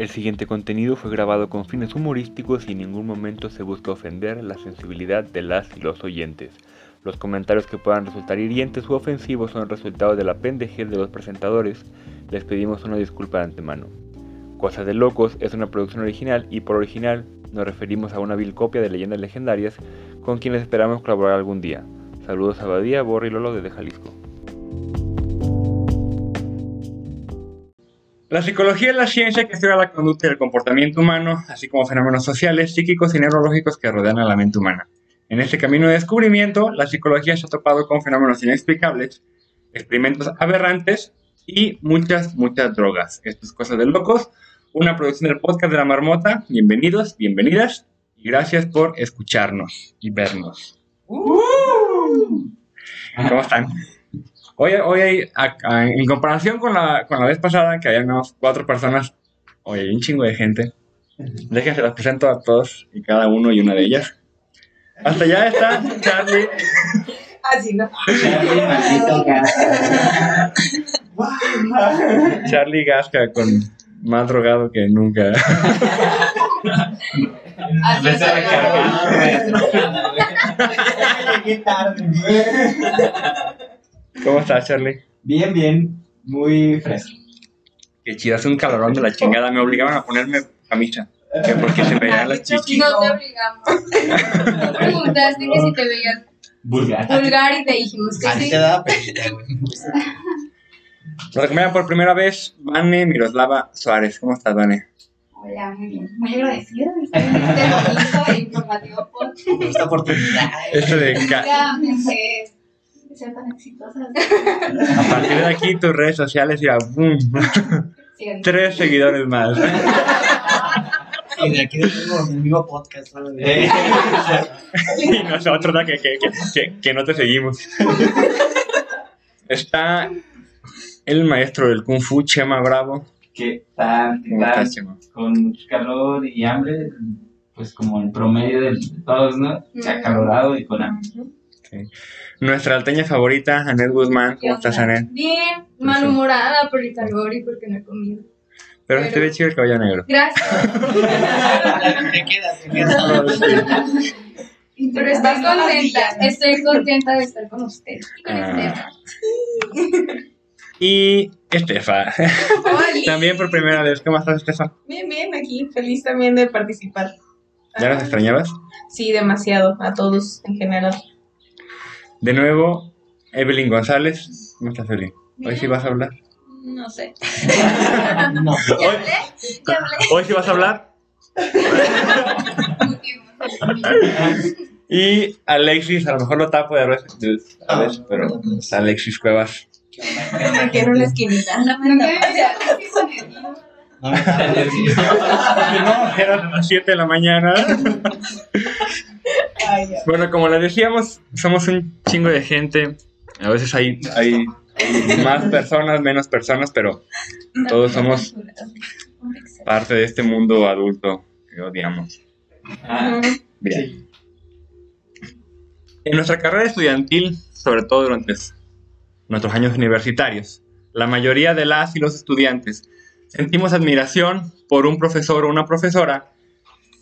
El siguiente contenido fue grabado con fines humorísticos y en ningún momento se busca ofender la sensibilidad de las y los oyentes. Los comentarios que puedan resultar hirientes u ofensivos son el resultado de la pendejez de los presentadores. Les pedimos una disculpa de antemano. Cosas de Locos es una producción original y por original nos referimos a una vil copia de leyendas legendarias con quienes esperamos colaborar algún día. Saludos a Badía, Borri y Lolo desde Jalisco. La psicología es la ciencia que estudia la conducta y el comportamiento humano, así como fenómenos sociales, psíquicos y neurológicos que rodean a la mente humana. En este camino de descubrimiento, la psicología se ha topado con fenómenos inexplicables, experimentos aberrantes y muchas, muchas drogas. Esto es Cosas de Locos, una producción del podcast de la Marmota. Bienvenidos, bienvenidas y gracias por escucharnos y vernos. ¿Cómo están? Hoy, hoy hay, en comparación con la, con la vez pasada, que había unas cuatro personas, hoy hay un chingo de gente. Déjense las presento a todos y cada uno y una de ellas. Hasta allá está Charlie. Así no. Charlie, maldito Gasca. Charlie Gasca con más drogado que nunca. ¿Cómo estás, Charlie? Bien, bien. Muy fresco. Que chido, hace un calorón de la chingada. Me obligaban a ponerme camisa. Que porque se me veían las chichis. No te obligamos. Tú preguntaste que si te veías Vulgar. vulgar y te dijimos que Así sí. Nos acompaña por primera vez Vane Miroslava Suárez. ¿Cómo estás, Vane? Hola, muy bien. Muy agradecida de estar en este bonito e informativo podcast. Esta oportunidad. Esto de Ya pensé ser tan exitosas. a partir de aquí tus redes sociales ya boom, tres seguidores más. Y de aquí tenemos el mismo podcast. ¿no? y nosotros ¿no? que, que, que, que, que no te seguimos. Está el maestro del Kung Fu, Chema Bravo. ¿Qué tal? ¿Qué ¿Cómo tal? estás, Chema? Con mucho calor y hambre, pues como el promedio de todos, ¿no? Se ha acalorado y con hambre. Nuestra alteña favorita, Anet Guzmán. ¿Cómo estás, Anet? Bien, malhumorada por el calor y porque no he comido. Pero se te ve chido el cabello negro. Gracias. Te quedas, te quedas. Pero estoy contenta, estoy contenta de estar con usted. Y con Ah. usted. Y Estefa. También por primera vez. ¿Cómo estás, Estefa? Bien, bien, aquí feliz también de participar. ¿Ya nos extrañabas? Sí, demasiado, a todos en general. De nuevo, Evelyn González. ¿Cómo estás, Evelyn? Hoy sí vas a hablar. No sé. No. Hoy, hoy sí vas a hablar. Y Alexis, a lo mejor lo tapo de veces, a veces, pero es Alexis Cuevas. En una esquinita. No me. No, eran las 7 de la mañana. Bueno, como les decíamos, somos un chingo de gente. A veces hay, hay más personas, menos personas, pero todos somos parte de este mundo adulto que odiamos. Ah, Bien. En nuestra carrera estudiantil, sobre todo durante nuestros años universitarios, la mayoría de las y los estudiantes sentimos admiración por un profesor o una profesora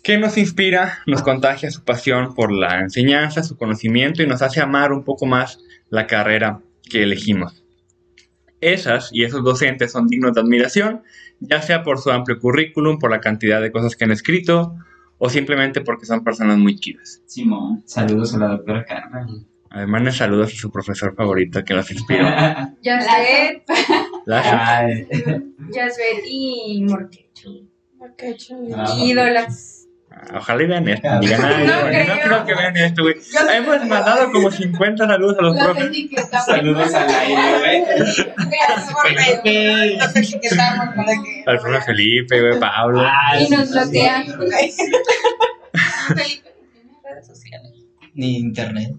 que nos inspira, nos contagia su pasión por la enseñanza, su conocimiento y nos hace amar un poco más la carrera que elegimos. Esas y esos docentes son dignos de admiración, ya sea por su amplio currículum, por la cantidad de cosas que han escrito, o simplemente porque son personas muy chidas. Simón, saludos a la doctora Carmen. Además, les saludos a su profesor favorito que los inspiró. Ya sé, La- Ay, ya sé y Morquecho. Ah. Ídolas. Ojalá y vean esto. Digan, "Ay, No no, creo. no creo que vean esto, güey. Hemos mandado como 50 saludos a los profes. saludos al aire, güey. Nos etiquetamos para que. Al profe Felipe, güey, Pablo. Ay, Y nos bloquean. Felipe, ¿tienes redes sociales? Ni internet.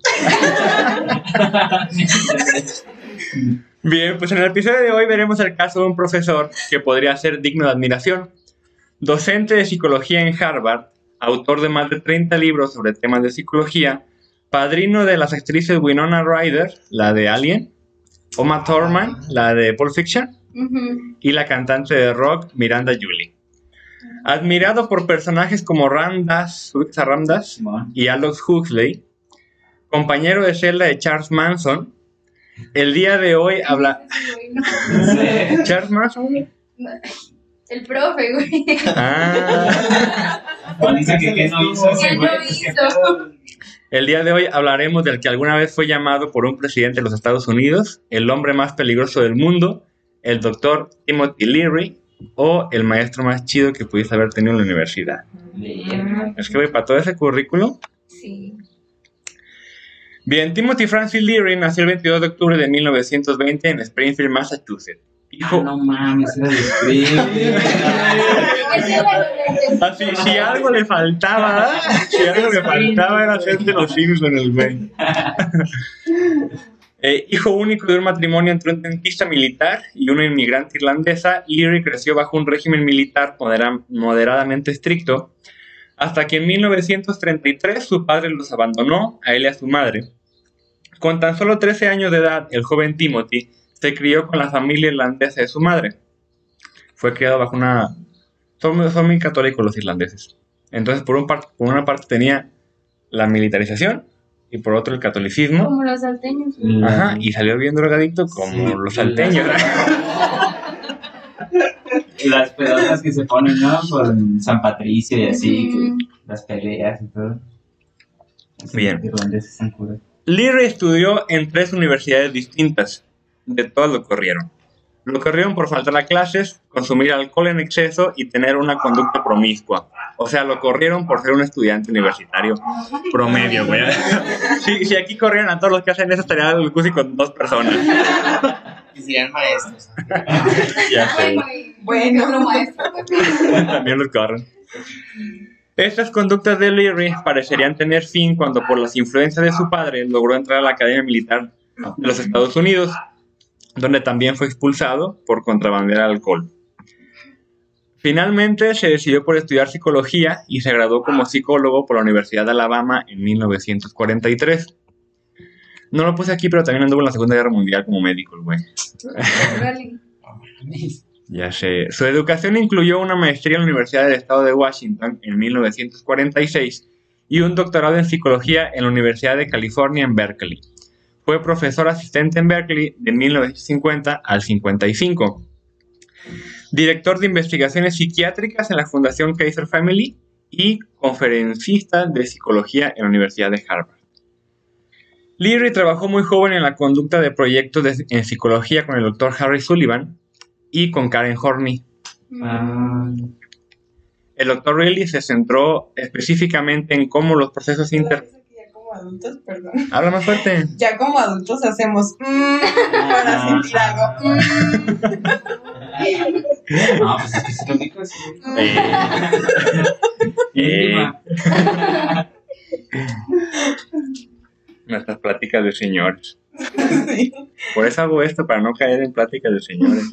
Bien, pues en el episodio de hoy veremos el caso de un profesor que podría ser digno de admiración. Docente de psicología en Harvard, autor de más de 30 libros sobre temas de psicología, padrino de las actrices Winona Ryder, la de Alien, Oma Thurman, la de Pulp Fiction, y la cantante de rock Miranda Julie. Admirado por personajes como Ramdas, ¿ubicas a Ramdas y Aldous Huxley, compañero de celda de Charles Manson, el día de hoy habla... Sí. ¿Charles Manson? El profe, güey. Ah, dice que no hizo ese ¿Qué güey. no pues, el día de hoy hablaremos del que alguna vez fue llamado por un presidente de los Estados Unidos, el hombre más peligroso del mundo, el doctor Timothy Leary, o el maestro más chido que pudiste haber tenido en la universidad. Verga. Es que, güey, para todo ese currículum, Sí. Bien, Timothy Francis Leary nació el 22 de octubre de 1920 en Springfield, Massachusetts. Hijo, no mames, así, si algo le faltaba, si algo le faltaba era de los Simpsons, el güey. Eh, hijo único de un matrimonio entre un dentista militar y una inmigrante irlandesa, Leary creció bajo un régimen militar modera- moderadamente estricto, hasta que en 1933 su padre los abandonó a él y a su madre. Con tan solo 13 años de edad, el joven Timothy se crió con la familia irlandesa de su madre. Fue criado bajo una... Son, muy- son muy católicos los irlandeses. Entonces, por, un par- por una parte tenía la militarización y por otro el catolicismo. Como los salteños. Ajá, y salió bien drogadicto como Sí, los salteños. Las pedotas que se ponen, ¿no? Por San Patricio y así, que Ujú. las peleas y todo. Así, Bien. Irlandeses están curas. Leary estudió en tres universidades distintas. De todas lo corrieron. Lo corrieron por faltar a clases, consumir alcohol en exceso y tener una conducta promiscua. O sea, lo corrieron por ser un estudiante universitario promedio, güey. Si, si aquí corrieran a todos los que hacen eso, estaría el Cusi con dos personas. Y serían maestros. Ya sé. Bueno, lo maestro. También los corren. Estas conductas de Leary parecerían tener fin cuando por las influencias de su padre logró entrar a la Academia Militar de los Estados Unidos, donde también fue expulsado por contrabandear alcohol. Finalmente se decidió por estudiar psicología y se graduó como psicólogo por la Universidad de Alabama en 1943. No lo puse aquí, pero también anduvo en la Segunda Guerra Mundial como médico, el güey. Ya sé. Su educación incluyó una maestría en la Universidad del Estado de Washington en 1946 y un doctorado en psicología en la Universidad de California en Berkeley. Fue profesor asistente en Berkeley de 1950 al 55. Director de investigaciones psiquiátricas en la Fundación Kaiser Family y conferencista de psicología en la Universidad de Harvard. Leary trabajó muy joven en la conducta de proyectos de- en psicología con el Dr. Harry Sullivan y con Karen Horney. Ah, El Dr. Reilly se centró específicamente en cómo los procesos inter... Como adultos, perdón. Habla más fuerte. Ya como adultos hacemos mm, para sentir algo. no, pues es que sí lo dijo así. Eh, eh, Íntima. nuestras pláticas de señores. Por eso hago esto, para no caer en pláticas de señores.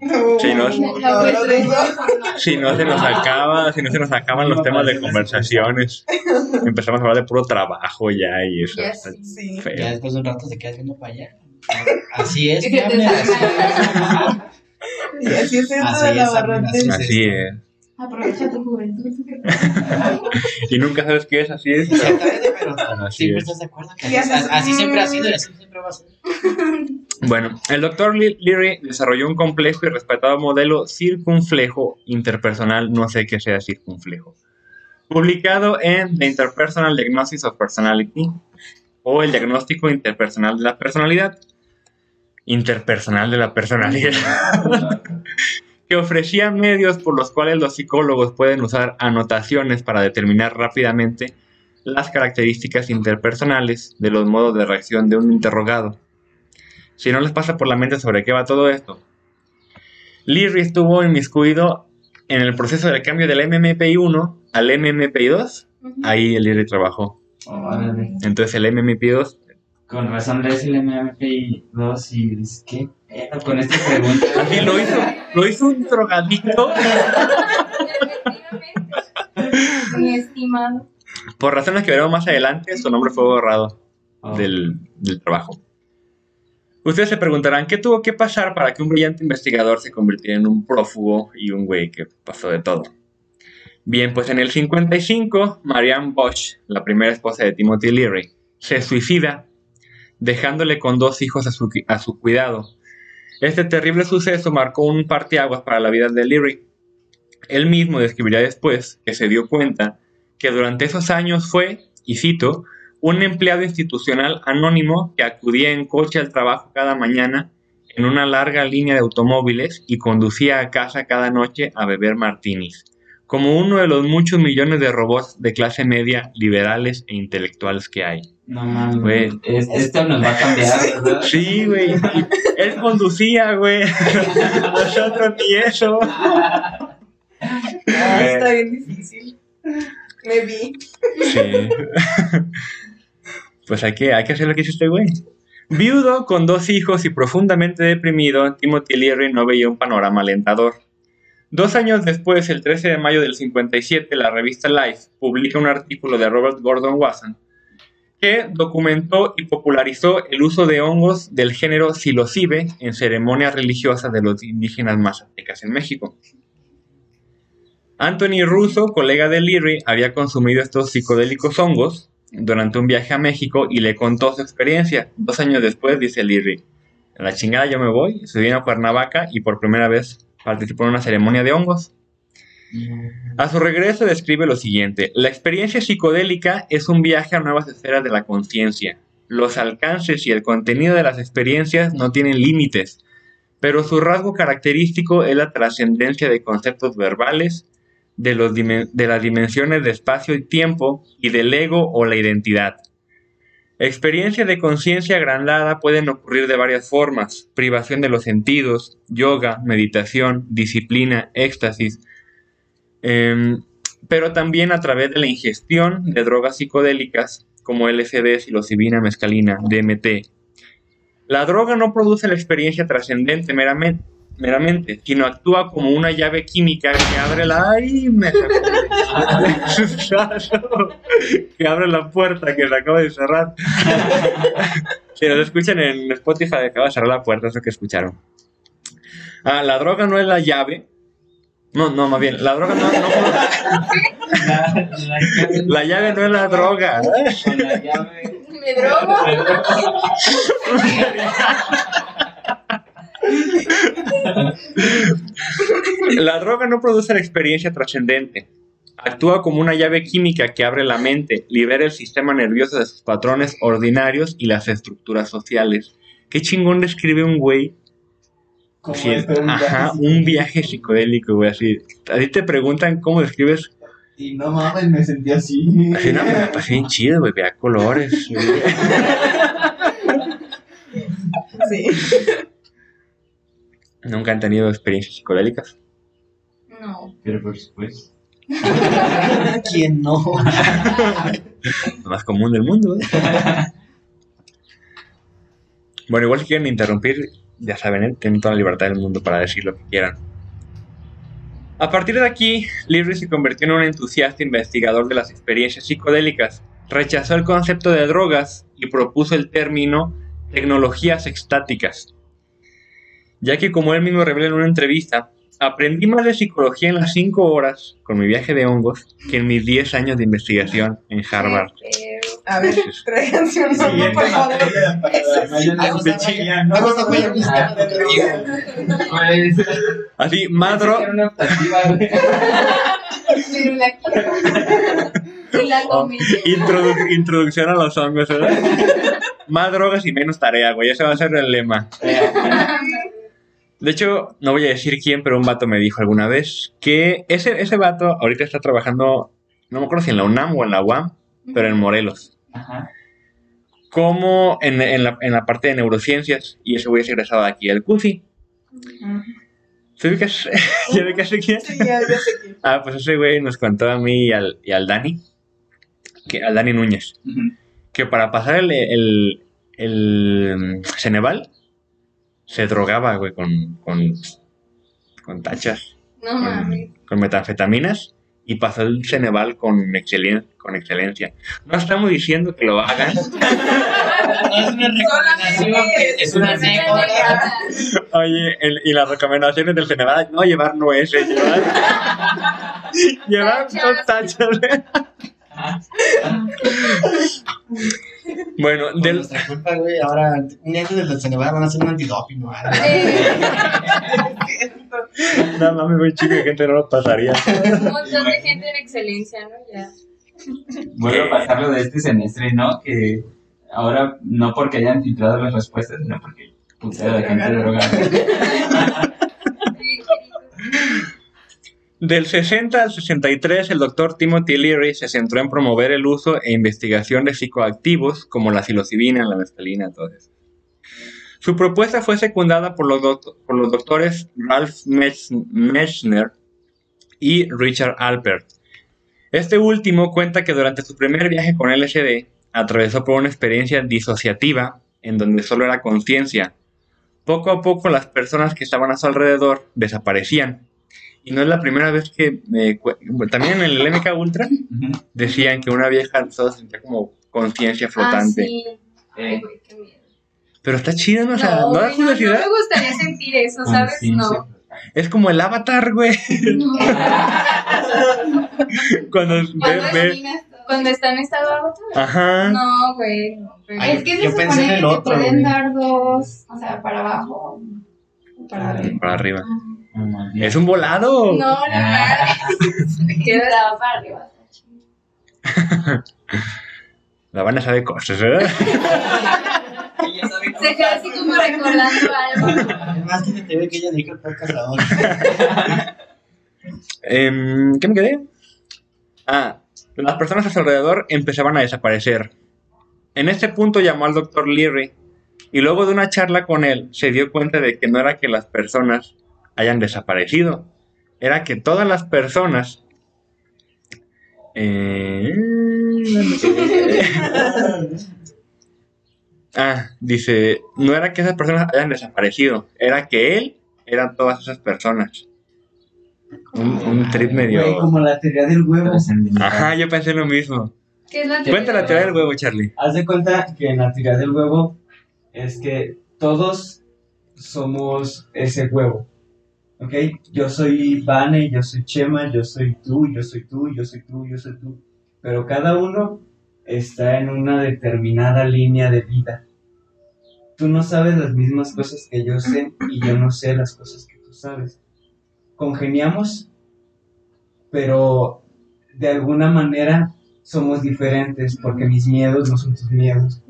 No. Si no se nos acaba, si no se nos acaban los temas de conversaciones. Empezamos a hablar de puro trabajo ya y eso. Ya está sí. Sí. Ya feo. después de un rato te quedas viendo para allá. Así es. Y así es esto Así de la así es. Aprovecha tu juventud. Y nunca sabes qué es, así es. Pero Así siempre es. estás de acuerdo que así, siempre ha sido y así siempre va a ser. Bueno, el doctor Leary desarrolló un complejo y respetado modelo circunflejo interpersonal, no sé qué sea circunflejo, publicado en The Interpersonal Diagnosis of Personality o el diagnóstico interpersonal de la personalidad. Interpersonal de la personalidad. que ofrecía medios por los cuales los psicólogos pueden usar anotaciones para determinar rápidamente las características interpersonales de los modos de reacción de un interrogado. Si no les pasa por la mente sobre qué va todo esto. Leary estuvo inmiscuido en el proceso del cambio del MMPI-1 al MMPI-2. Ahí el Leary trabajó. Órale. Entonces el MMPI-2 Con razón lees el MMPI2 y dices, ¿qué pedo con esta pregunta? y lo hizo, lo hizo un drogadicto. Mi estimado. Por razones que veremos más adelante, su nombre fue borrado Oh. del, del trabajo. Ustedes se preguntarán, ¿qué tuvo que pasar para que un brillante investigador se convirtiera en un prófugo y un güey que pasó de todo? Bien, pues en el 55, Marianne Bosch, la primera esposa de Timothy Leary, se suicida, dejándole con dos hijos a su, a su cuidado. Este terrible suceso marcó un parteaguas para la vida de Leary. Él mismo describirá después que se dio cuenta que durante esos años fue, y cito, un empleado institucional anónimo que acudía en coche al trabajo cada mañana en una larga línea de automóviles y conducía a casa cada noche a beber martinis, como uno de los muchos millones de robots de clase media, liberales e intelectuales que hay. No mames. Es- esto nos va a cambiar, ¿verdad? Sí, güey. Él conducía, güey. Nosotros ni eso. Ah, está bien difícil. Me vi. Sí. Pues hay que, hay que hacer lo que hizo este güey. Viudo con dos hijos y profundamente deprimido, Timothy Leary no veía un panorama alentador. Dos años después, el 13 de mayo del 57, la revista Life publica un artículo de Robert Gordon Wasson que documentó y popularizó el uso de hongos del género psilocibe en ceremonias religiosas de los indígenas mazatecas en México. Anthony Russo, colega de Leary, había consumido estos psicodélicos hongos durante un viaje a México y le contó su experiencia. Dos años después, dice Leary, a la chingada yo me voy, subí a Cuernavaca y por primera vez participó en una ceremonia de hongos. A su regreso describe lo siguiente, la experiencia psicodélica es un viaje a nuevas esferas de la conciencia. Los alcances y el contenido de las experiencias no tienen límites, pero su rasgo característico es la trascendencia de conceptos verbales, de, los de las dimensiones de espacio y tiempo y del ego o la identidad. Experiencias de conciencia agrandada pueden ocurrir de varias formas, privación de los sentidos, yoga, meditación, disciplina, éxtasis, em, pero también a través de la ingestión de drogas psicodélicas como LSD, psilocibina, mescalina, DMT. La droga no produce la experiencia trascendente meramente, meramente, sino actúa como una llave química que abre la... ¡Ay! Me que abre la puerta que se acaba de cerrar. si nos escuchan en Spotify, acaba de cerrar la puerta, eso que escucharon. Ah, la droga no es la llave. No, no, más bien, la droga no, no La, la llave, la llave no es la droga. la llave. Me drogo. La droga no produce la experiencia trascendente. Actúa como una llave química que abre la mente, libera el sistema nervioso de sus patrones ordinarios y las estructuras sociales. Qué chingón describe un güey. Sí, este, un ajá, viaje un viaje psicodélico, güey, así. A ti te preguntan cómo describes. Y no mames, me sentí así. Así, no, me la pasé bien chido, güey, veía colores. Sí. Nunca han tenido experiencias psicodélicas. No. Pero por supuesto. ¿Quién no? Lo más común del mundo, ¿eh? Bueno, igual si quieren interrumpir, ya saben, ¿eh? tienen toda la libertad del mundo para decir lo que quieran. A partir de aquí, Leary se convirtió en un entusiasta investigador de las experiencias psicodélicas. Rechazó el concepto de drogas y propuso el término tecnologías extáticas. Ya que, como él mismo revela en una entrevista, aprendí más de psicología en las 5 horas con mi viaje de hongos que en mis 10 años de investigación en Harvard. A ver, tráiganse un Siguiente por favor. Así, más dro- era una optativa, güey. pero la quiero. Y la comí. Introdu- introducción a los hongos, ¿verdad? Más drogas y menos tarea, güey. Ese va a ser el lema. De hecho, no voy a decir quién, pero un vato me dijo alguna vez que ese, ese vato ahorita está trabajando, no me acuerdo si en la UNAM o en la UAM, pero en Morelos. Ajá. Como en, en la, en la parte de neurociencias. Y ese güey es egresado de aquí del CUSI. ¿Se ubicas? ¿Ya ubicas quién? Sí, ya, ya sé quién. Ah, pues ese güey nos contó a mí y al, y al Dani, que, al Dani Núñez, Ujú. que para pasar el, el, el Ceneval se drogaba, güey, con, con, con tachas, No mames. con, con metanfetaminas y pasó el Ceneval con, excelen- con excelencia. No estamos diciendo que lo hagan. No es una recomendación, es una anécdota. Oye, el- y las recomendaciones del Ceneval, no llevar nueces, llevar, llevar dos tachas. Bueno, Por del, nuestra culpa, güey, ahora un día antes del Ceneval van a hacer un antidoping, ¿no? no mames, muy chico, gente no lo pasaría. Un montón de gente en excelencia, ¿no? Ya. Vuelvo a pasar lo de este semestre, ¿no? Que ahora no porque hayan filtrado las respuestas, sino porque putero de gente drogada. Del 60 al 63, el doctor Timothy Leary se centró en promover el uso e investigación de psicoactivos como la psilocibina, la mescalina, todo. Su propuesta fue secundada por los, doctores Ralph Mech- Mechner y Richard Alpert. Este último cuenta que durante su primer viaje con LSD atravesó por una experiencia disociativa en donde solo era conciencia. Poco a poco las personas que estaban a su alrededor desaparecían. Y no es la primera vez que me cu- también en el MK Ultra Ujú. decían que una vieja solo sentía como conciencia flotante. Ah, sí. Ay, Eh, güey, qué miedo. Pero está chido, ¿no? O sea, ¿no, da güey, no, no curiosidad? me gustaría sentir eso, ¿sabes? conciencia. No. Es como el avatar, güey. No. Cuando ve, Cuando ve- Cuando está en estado avatar. Ajá. No, güey. Ay, es que yo se pensé en supone el que otro, te pueden güey. dar dos, o sea, para abajo, para arriba. Para arriba. No, no, Es un volado. No, no, Ah. me queda para arriba. La van a saber cosas, ¿verdad? Se queda así como recordando algo. Es más que se te ve que ella dijo el podcast ahora. Em, ¿Qué me quedé? Ah, las personas a su alrededor empezaban a desaparecer. En este punto llamó al doctor Leary y luego de una charla con él se dio cuenta de que no era que las personas hayan desaparecido, era que todas las personas... Eh, ah, dice, no era que esas personas hayan desaparecido, era que él eran todas esas personas. Un, un trip medio... Güey, como la teoría del huevo. Ajá, yo pensé lo mismo. ¿Qué es la Cuenta la teoría del huevo, Charlie. Haz de cuenta que en la teoría del huevo es que todos somos ese huevo. ¿Ok? Yo soy Vane, yo soy Chema, yo soy tú, yo soy tú, yo soy tú, yo soy tú. Pero cada uno está en una determinada línea de vida. Tú no sabes las mismas cosas que yo sé y yo no sé las cosas que tú sabes. Congeniamos, pero de alguna manera somos diferentes porque mis miedos no son tus miedos,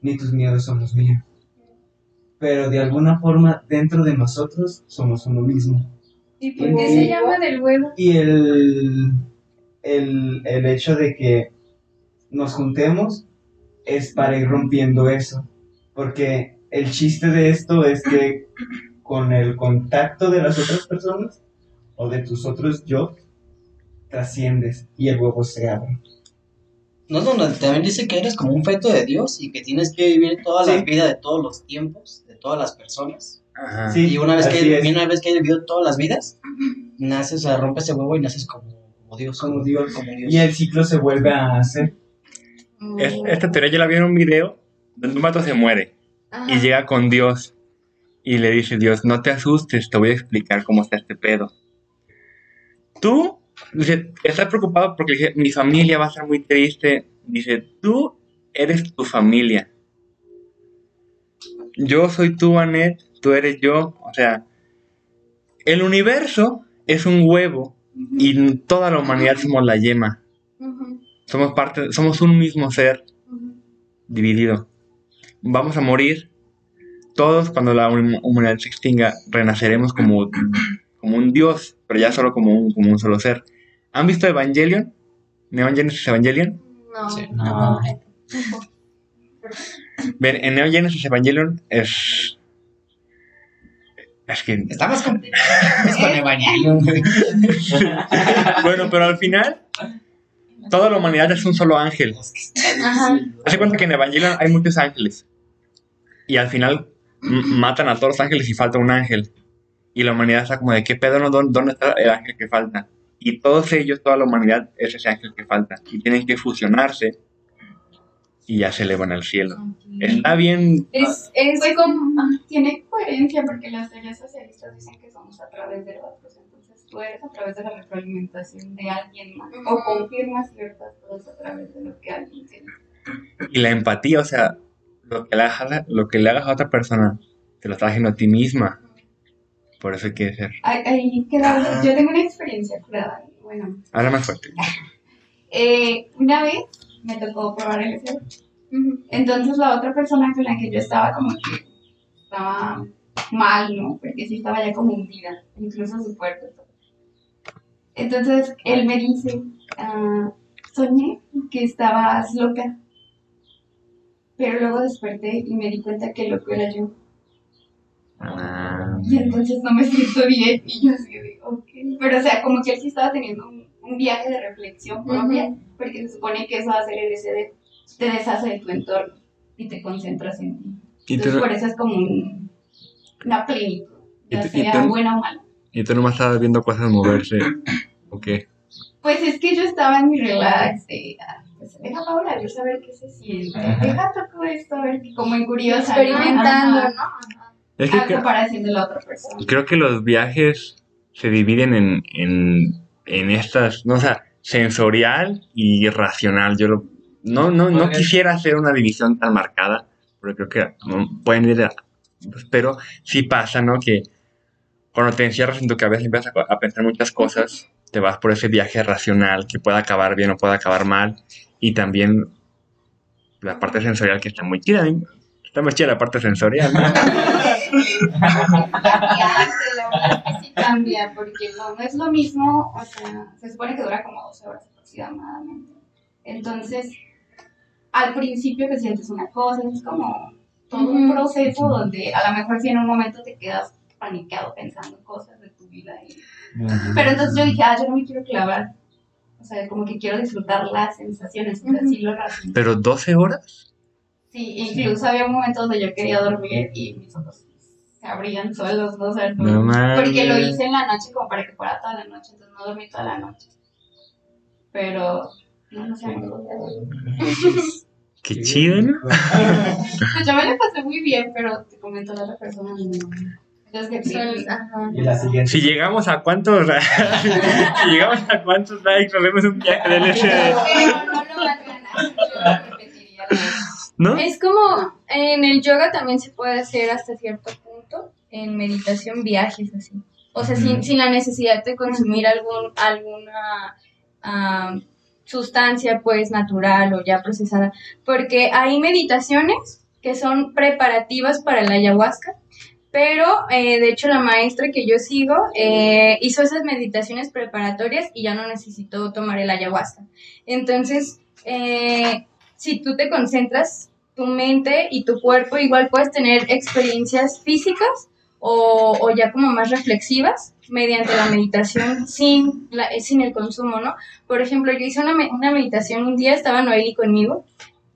ni tus miedos son los míos. Pero de alguna forma dentro de nosotros somos uno mismo. ¿Y por qué se llama del huevo? Y el, el, el hecho de que nos juntemos es para ir rompiendo eso. Porque el chiste de esto es que con el contacto de las otras personas o de tus otros yo, trasciendes y el huevo se abre. No, no, no, también dice que eres como un feto de Dios y que tienes que vivir toda la vida de todos los tiempos, todas las personas. Ajá. Sí, y una vez que, es. una vez que hayas vivido todas las vidas, naces, o sea, rompes ese huevo y naces como, como Dios. Como Dios. Como Dios. Y el ciclo se vuelve a hacer. Es- esta teoría yo la vi en un video donde un vato se muere Ajá. y llega con Dios y le dice, Dios, no te asustes, te voy a explicar cómo está este pedo. Tú, dice, estás preocupado porque dice, mi familia va a estar muy triste. Dice, tú eres tu familia. Yo soy tú, Anet, tú eres yo. O sea, el universo es un huevo y toda la humanidad somos la yema. Somos parte, somos un mismo ser dividido. Vamos a morir. Todos cuando la hum- humanidad se extinga renaceremos como, como un dios, pero ya solo como un, como un solo ser. ¿Han visto Evangelion? ¿Neon Genesis Evangelion? No, Sí. No. Ver, en Neon Genesis Evangelion es... Es que... Estamos con, es con Evangelion. Bueno, pero al final, toda la humanidad es un solo ángel. Ajá. Hace cuenta que en Evangelion hay muchos ángeles. Y al final matan a todos los ángeles y falta un ángel. Y la humanidad está como de qué pedo, no? ¿Dó- ¿Dónde está el ángel que falta? Y todos ellos, toda la humanidad, es ese ángel que falta. Y tienen que fusionarse y ya se elevan al cielo. Está bien. Es, es Pues como... ah, tiene coherencia porque las teorías socialistas dicen que somos a través de otros. Entonces tú eres a través de la retroalimentación de alguien más. O confirmas ciertas cosas a través de lo que alguien dice. Y la empatía, o sea, lo que le hagas, lo que le hagas a otra persona, te lo estás haciendo a ti misma. Por eso hay que ser. Ahí, ahí queda- Yo tengo una experiencia curada. Bueno, Habla más fuerte. eh, una vez me tocó probar el LSD. Entonces la otra persona con la que yo estaba como que estaba mal, ¿no? Porque sí estaba ya como hundida, incluso su cuerpo. Entonces él me dice, ah, soñé que estabas loca. Pero luego desperté y me di cuenta que loco era yo. Ah, Y entonces no me siento bien. Y yo así de, ok. Pero o sea, como que él sí estaba teniendo un, un viaje de reflexión propia, porque se supone que eso hace el LSD, te deshace de tu entorno y te concentras en ti. y, Entonces por eso es como un- una plenitud, ¿Y ya sea buena o mala. y tú nomás estabas viendo cosas moverse. ¿O qué? Pues es que yo estaba en mi relax de, ah, pues deja Paula, yo saber qué se siente, deja toco esto, a ver, como en curiosa. ¿no? experimentando, Ajá. ¿no? Es que A comparación de la otra persona. creo que los viajes se dividen en, en, en estas, no o sea, sensorial y racional. Yo lo- no, no, no quisiera hacer una división tan marcada, pero creo que mm, pueden ir, a- pero sí pasa, ¿no? Que cuando te encierras en tu cabeza y empiezas a, a pensar muchas cosas, te vas por ese viaje racional que puede acabar bien o puede acabar mal, y también la parte sensorial que está muy chida, ¿eh? está más chida la parte sensorial, ¿no? Porque no, no es lo mismo, o sea, se supone que dura como 12 horas aproximadamente. Entonces, al principio te sientes una cosa, es como todo un proceso donde a lo mejor si en un momento te quedas paniqueado pensando cosas de tu vida. y- Pero entonces yo dije, ah, yo no me quiero clavar. O sea, como que quiero disfrutar las sensaciones, o sea, sí lo racional. Pero 12 horas. Sí, incluso había un momento donde yo quería dormir y mis ojos se abrían solos, ¿no? O sea, No porque lo hice en la noche como para que fuera toda la noche, entonces no dormí toda la noche. Pero, no, no sé, podía dormir. Qué chido, ¿no? Pues yo me la pasé muy bien, pero te comento la otra persona. no. Si llegamos a cuántos, si llegamos a cuántos likes, nos vemos un viaje Pero no lo hagan, yo repetiría la ¿no? Es como en el yoga también se puede hacer hasta cierto punto, en meditación viajes así. O sea, sin, sin la necesidad de consumir algún, alguna ah, sustancia pues natural o ya procesada. Porque hay meditaciones que son preparativas para la ayahuasca. Pero, eh, de hecho, la maestra que yo sigo eh, hizo esas meditaciones preparatorias y ya no necesitó tomar el ayahuasca. Entonces, eh, si tú te concentras tu mente y tu cuerpo, igual puedes tener experiencias físicas o, o ya como más reflexivas mediante la meditación sin, la- eh, sin el consumo, ¿no? Por ejemplo, yo hice una, una meditación un día, estaba Noeli conmigo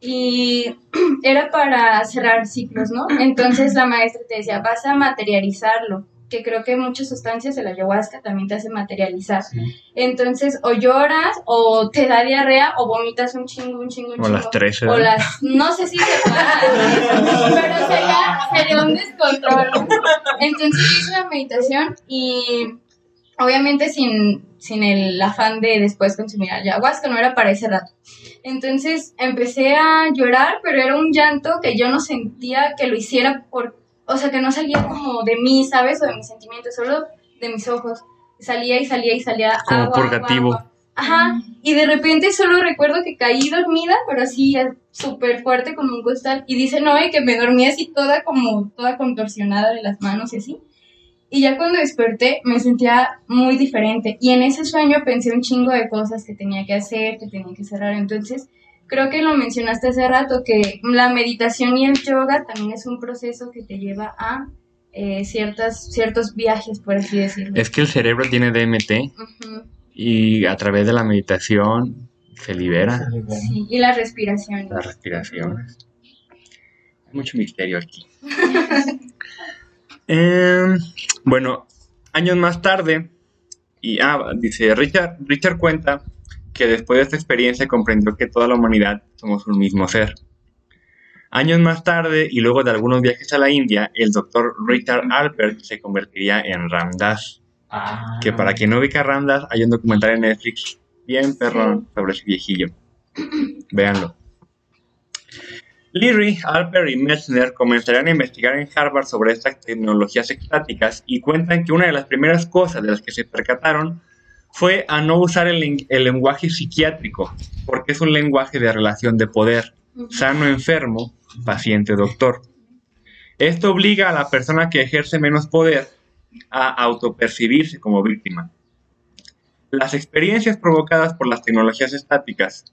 y era para cerrar ciclos, ¿no? Entonces la maestra te decía, vas a materializarlo, que creo que muchas sustancias de la ayahuasca también te hacen materializar. Entonces, o lloras, o te da diarrea, o vomitas un chingo, un chingo, un O chingo. las tres, O ¿verdad? las, no sé si se puede pero sería, sería un descontrol. Entonces hice la meditación y obviamente sin, sin el afán de después consumir ayahuasca, no era para ese rato. Entonces empecé a llorar, pero era un llanto que yo no sentía que lo hiciera por, o sea, que no salía como de mí, ¿sabes? O de mis sentimientos, solo de mis ojos. Salía y salía y salía Como agua, purgativo. agua. Ajá, y de repente solo recuerdo que caí dormida, pero así súper fuerte como un costal. Y dice Noé que me dormí así toda como, toda contorsionada de las manos y así. Y ya cuando desperté me sentía muy diferente. Y en ese sueño pensé un chingo de cosas que tenía que hacer, que tenía que cerrar. Entonces, creo que lo mencionaste hace rato, que la meditación y el yoga también es un proceso que te lleva a eh, ciertas, ciertos viajes, por así decirlo. Es que el cerebro tiene DMT y a través de la meditación se libera sí, y la respiración. las respiraciones. Hay mucho misterio aquí. Em, bueno, años más tarde, Y, ah, dice, Richard, Richard cuenta que después de esta experiencia comprendió que toda la humanidad somos un mismo ser. Años más tarde, y luego de algunos viajes a la India, el doctor Richard Alpert se convertiría en Ramdas. Ah. Que para quien no ubica a Ramdas, hay un documental en Netflix bien perrón sobre ese viejillo. Véanlo. Leary, Alper y Metzner comenzarían a investigar en Harvard sobre estas tecnologías estáticas y cuentan que una de las primeras cosas de las que se percataron fue a no usar el, len- el lenguaje psiquiátrico, porque es un lenguaje de relación de poder, sano-enfermo, paciente-doctor. Esto obliga a la persona que ejerce menos poder a autopercibirse como víctima. Las experiencias provocadas por las tecnologías estáticas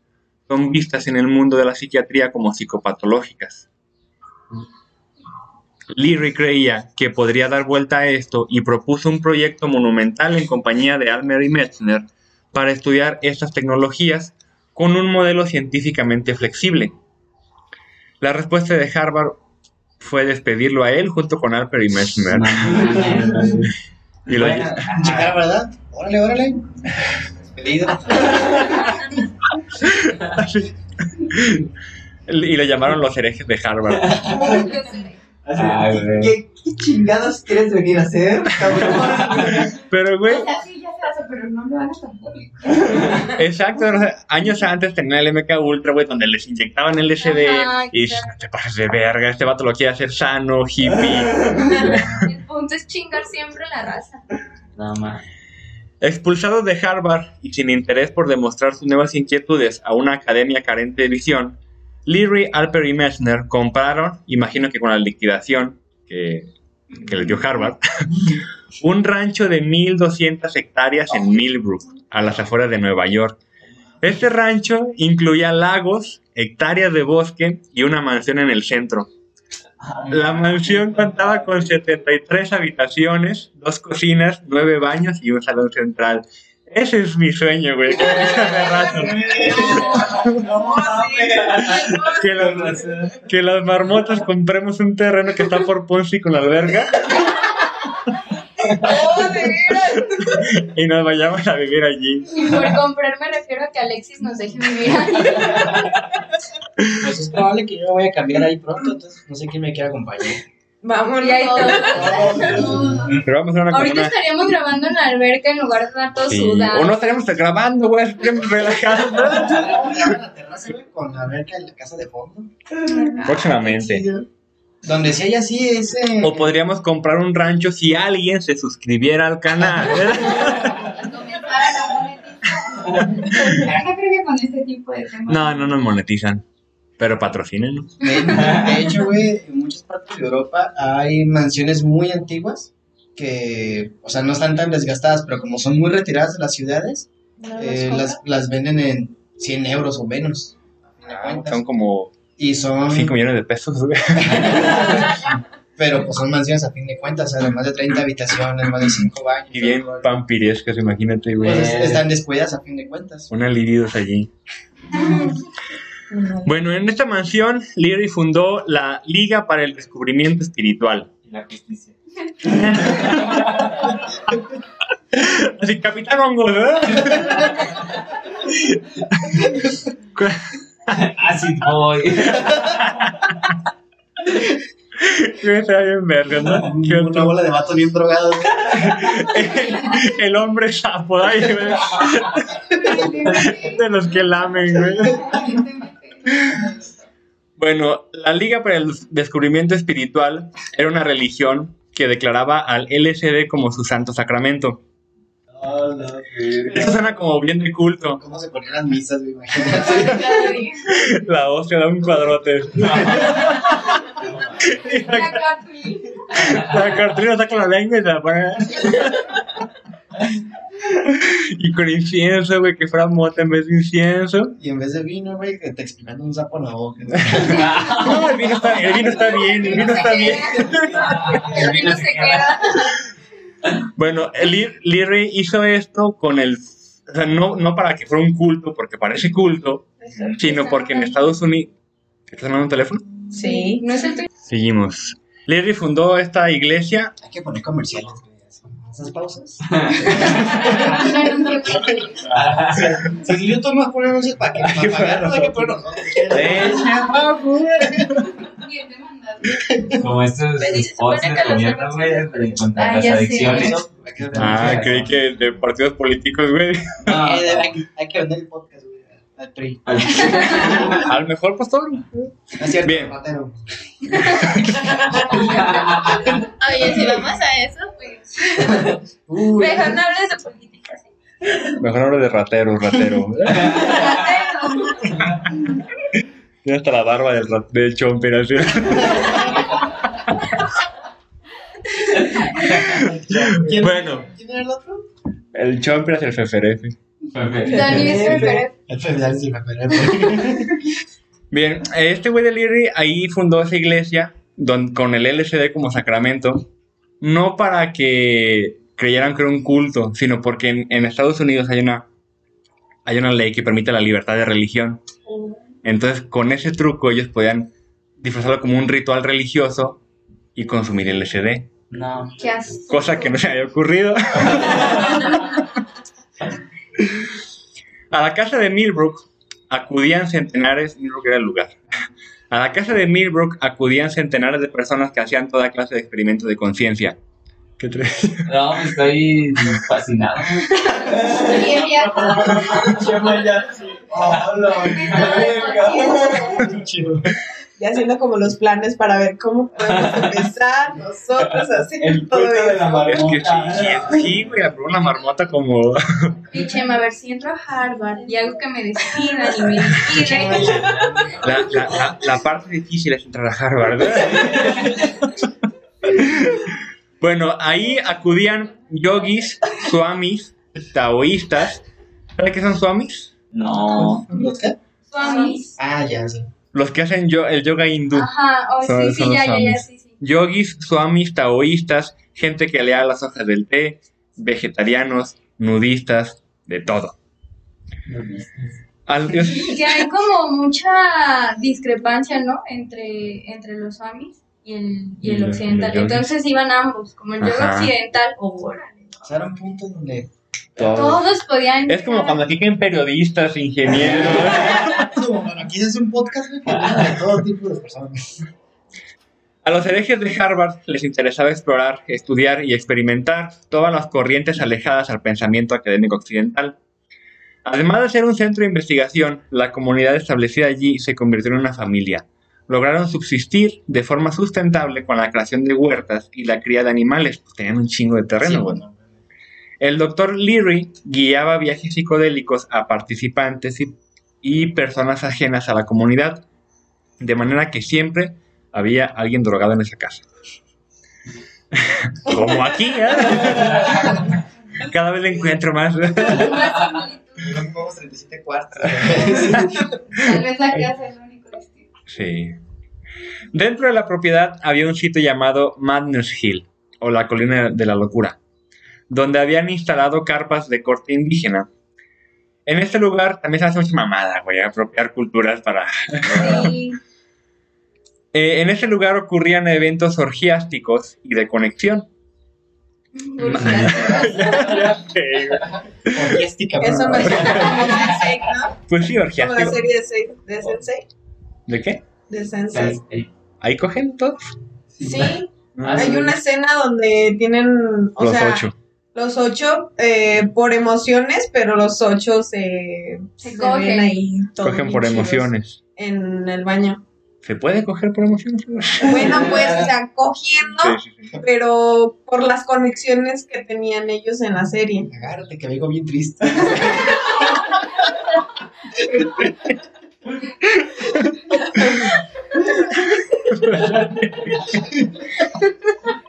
son vistas en el mundo de la psiquiatría como psicopatológicas. Leary creía que podría dar vuelta a esto y propuso un proyecto monumental en compañía de Almer y Metzner para estudiar estas tecnologías con un modelo científicamente flexible. La respuesta de Harvard fue despedirlo a él junto con Alper y Metzner. Y lo- Bueno, checar, ¿verdad? Órale, órale. Despedido. y lo llamaron los herejes de Harvard. Así, Ay, güey. ¿qué, ¿Qué chingados quieres venir a hacer, cabrón? Pero, güey, O sea, sí, ya se hace, pero no lo hagas tan público. exacto. o sea, años antes tenía el MK Ultra, güey, donde les inyectaban LSD Ajá, y exacto. te pasas de verga. Este vato lo quiere hacer sano, hippie. El punto es chingar siempre la raza. No más. Expulsado de Harvard y sin interés por demostrar sus nuevas inquietudes a una academia carente de visión, Leary, Alper y Messner compraron, imagino que con la liquidación que, que les dio Harvard, un rancho de 1.200 hectáreas en Millbrook, a las afueras de Nueva York. Este rancho incluía lagos, hectáreas de bosque y una mansión en el centro. La mansión contaba con 73 habitaciones, dos cocinas, nueve baños y un salón central. Ese es mi sueño, güey. Hace rato. que, que las marmotas compremos un terreno que está por Ponce con la alberga ¡Oh, y nos vayamos a vivir allí. Y por comprar me refiero a que Alexis nos deje vivir ahí. Pues es probable que yo me voy a cambiar ahí pronto, entonces no sé quién me quiere acompañar. Vámonos. Y ahí todos. Pero vamos a hacer una Ahorita comuna. estaríamos grabando en la alberca en lugar de estar todos Sí. O no estaríamos grabando, güey, relajados. la terraza, güey, con la alberca en la casa de fondo. Próximamente. Donde si hay así ese. O podríamos comprar un rancho si alguien se suscribiera al canal. No creo que con este tipo de temas. No, no nos monetizan. Pero patrocínenos. De hecho, güey, partes de Europa hay mansiones muy antiguas que, o sea, no están tan desgastadas, pero como son muy retiradas de las ciudades, eh, las, las venden en 100 euros o menos. a fin de cuentas. Son como Y son, 5 millones de pesos. güey. pero pues son mansiones a fin de cuentas, además de 30 habitaciones, más de 5 baños. Y bien vampiriescas, imagínate, güey. Pues es- están descuidadas a fin de cuentas. Una libidos allí. Bueno, en esta mansión, Leary fundó la Liga para el Descubrimiento Espiritual. Y la justicia. Así, Capitán Hongo, ¿verdad? Acid Boy. Está bien verga, ¿no? Qué Una otro- bola de vatos bien drogados. El hombre sapo, ay, güey. De los que lamen, güey. Bueno, la Liga para el Descubrimiento Espiritual era una religión que declaraba al LSD como su santo sacramento. Eso suena como bien de culto. ¿Cómo se ponían las misas, güey? Imagínate. La hostia da un cuadrote. La. La cartulina saca la lengua y se la pone. Y con incienso, güey, que fuera mota en vez de incienso. Y en vez de vino, güey, que te explicando un sapo en la boca. No, el vino está, el vino está bien, el vino está bien. El vino se queda. Bueno, el Leary hizo esto con el. O sea, no, no para que fuera un culto, porque parece culto, sino porque en Estados Unidos. ¿Estás sonando un teléfono? Sí. No es el tuyo. Seguimos. Leary fundó esta iglesia. Hay que poner comerciales. Esas pausas. Que- Si YouTube nos pone anuncios para que para pagarnos, hay que poner nosotros. Bien demandado. Como estos spots que los gobierno, güey, de contra Ah, las adicciones. Ah, creí que de partidos políticos, güey. No, Eh, de- hay, que- hay que vender el podcast, güey, al PRI. A lo mejor pastor. No es cierto, Bien. ratero. Oye, si vamos a eso, pues. Uy, Mejor no hables de política, sí. Mejor hable de ratero, ratero. Tiene hasta la barba del, rat- del chomper así. ¿Quién- Bueno, ¿Quién era el otro? el chomper es el feferefe. Dani es. El Bien, este güey de Leary ahí fundó esa iglesia don- con el LCD como sacramento, no para que creyeran que era un culto, sino porque en, en Estados Unidos hay una, hay una ley que permite la libertad de religión. Entonces, con ese truco ellos podían disfrazarlo como un ritual religioso y consumir LSD, No. Cosa que no se había ocurrido. A la casa de Millbrook acudían centenares, Millbrook era el lugar. A la casa de Millbrook acudían centenares de personas que hacían toda clase de experimentos de conciencia. ¿Qué traes? No, estoy fascinado. Ya haciendo como los planes para ver cómo podemos empezar nosotros a hacer El todo cuento de la eso. Es que sí, marmota. sí, güey, la una marmota como... Y Chema, a ver si entro a Harvard y algo que me despidan y me. La, la, la, la parte difícil es entrar a Harvard. bueno, ahí acudían yogis, swamis, taoístas. ¿Sabes qué son swamis? No. ¿Los qué? Swamis. Ah, ya, sí. Los que hacen yo, el yoga hindú. Ajá, oh, Son- sí, sí, ya, ya, sí, sí. Yogis, swamis, taoístas, gente que lea las hojas del té, vegetarianos, nudistas, de todo. Al- Que hay como mucha discrepancia, ¿no? Entre, entre los swamis y el, y el occidental. Entonces iban ambos, como el yoga Ajá. occidental o órale. O sea, era un punto donde. Todo. Todos podían. Es como cuando aquí caen periodistas, ingenieros. Bueno, aquí se hace un podcast de todo tipo de personas. A los herejes de Harvard les interesaba explorar, estudiar y experimentar todas las corrientes alejadas al pensamiento académico occidental. Además de ser un centro de investigación, la comunidad establecida allí se convirtió en una familia. Lograron subsistir de forma sustentable con la creación de huertas y la cría de animales, pues tenían un chingo de terreno. Sí, güey. El doctor Leary guiaba viajes psicodélicos a participantes y, y personas ajenas a la comunidad, de manera que siempre había alguien drogado en esa casa. Como aquí, ¿eh? Cada vez le encuentro más. Vamos 37 cuartos. Tal vez la casa es único. Sí. Dentro de la propiedad había un sitio llamado Madness Hill, o la colina de la locura, donde habían instalado carpas de corte indígena. En este lugar también se hace mucha mamada, güey, apropiar culturas para... Sí. Eh, en este lugar ocurrían eventos orgiásticos y de conexión. Orgiástica, Eso me ¿no? suena como Sensei, ¿no? Pues sí, Como la orgiástico. serie de, Se- de Sensei. ¿De qué? De Sensei. ¿Ahí cogen todos? Sí, Ah, hay una escena donde tienen, o Los sea, ocho. Los ocho eh, por emociones, pero los ocho se, Se se cogen. ven ahí todos Cogen por emociones. En el baño. ¿Se puede coger por emociones? Bueno, pues, o sea, cogiendo, Sí, sí, sí. pero por las conexiones que tenían ellos en la serie. Agárrate, que vengo bien triste.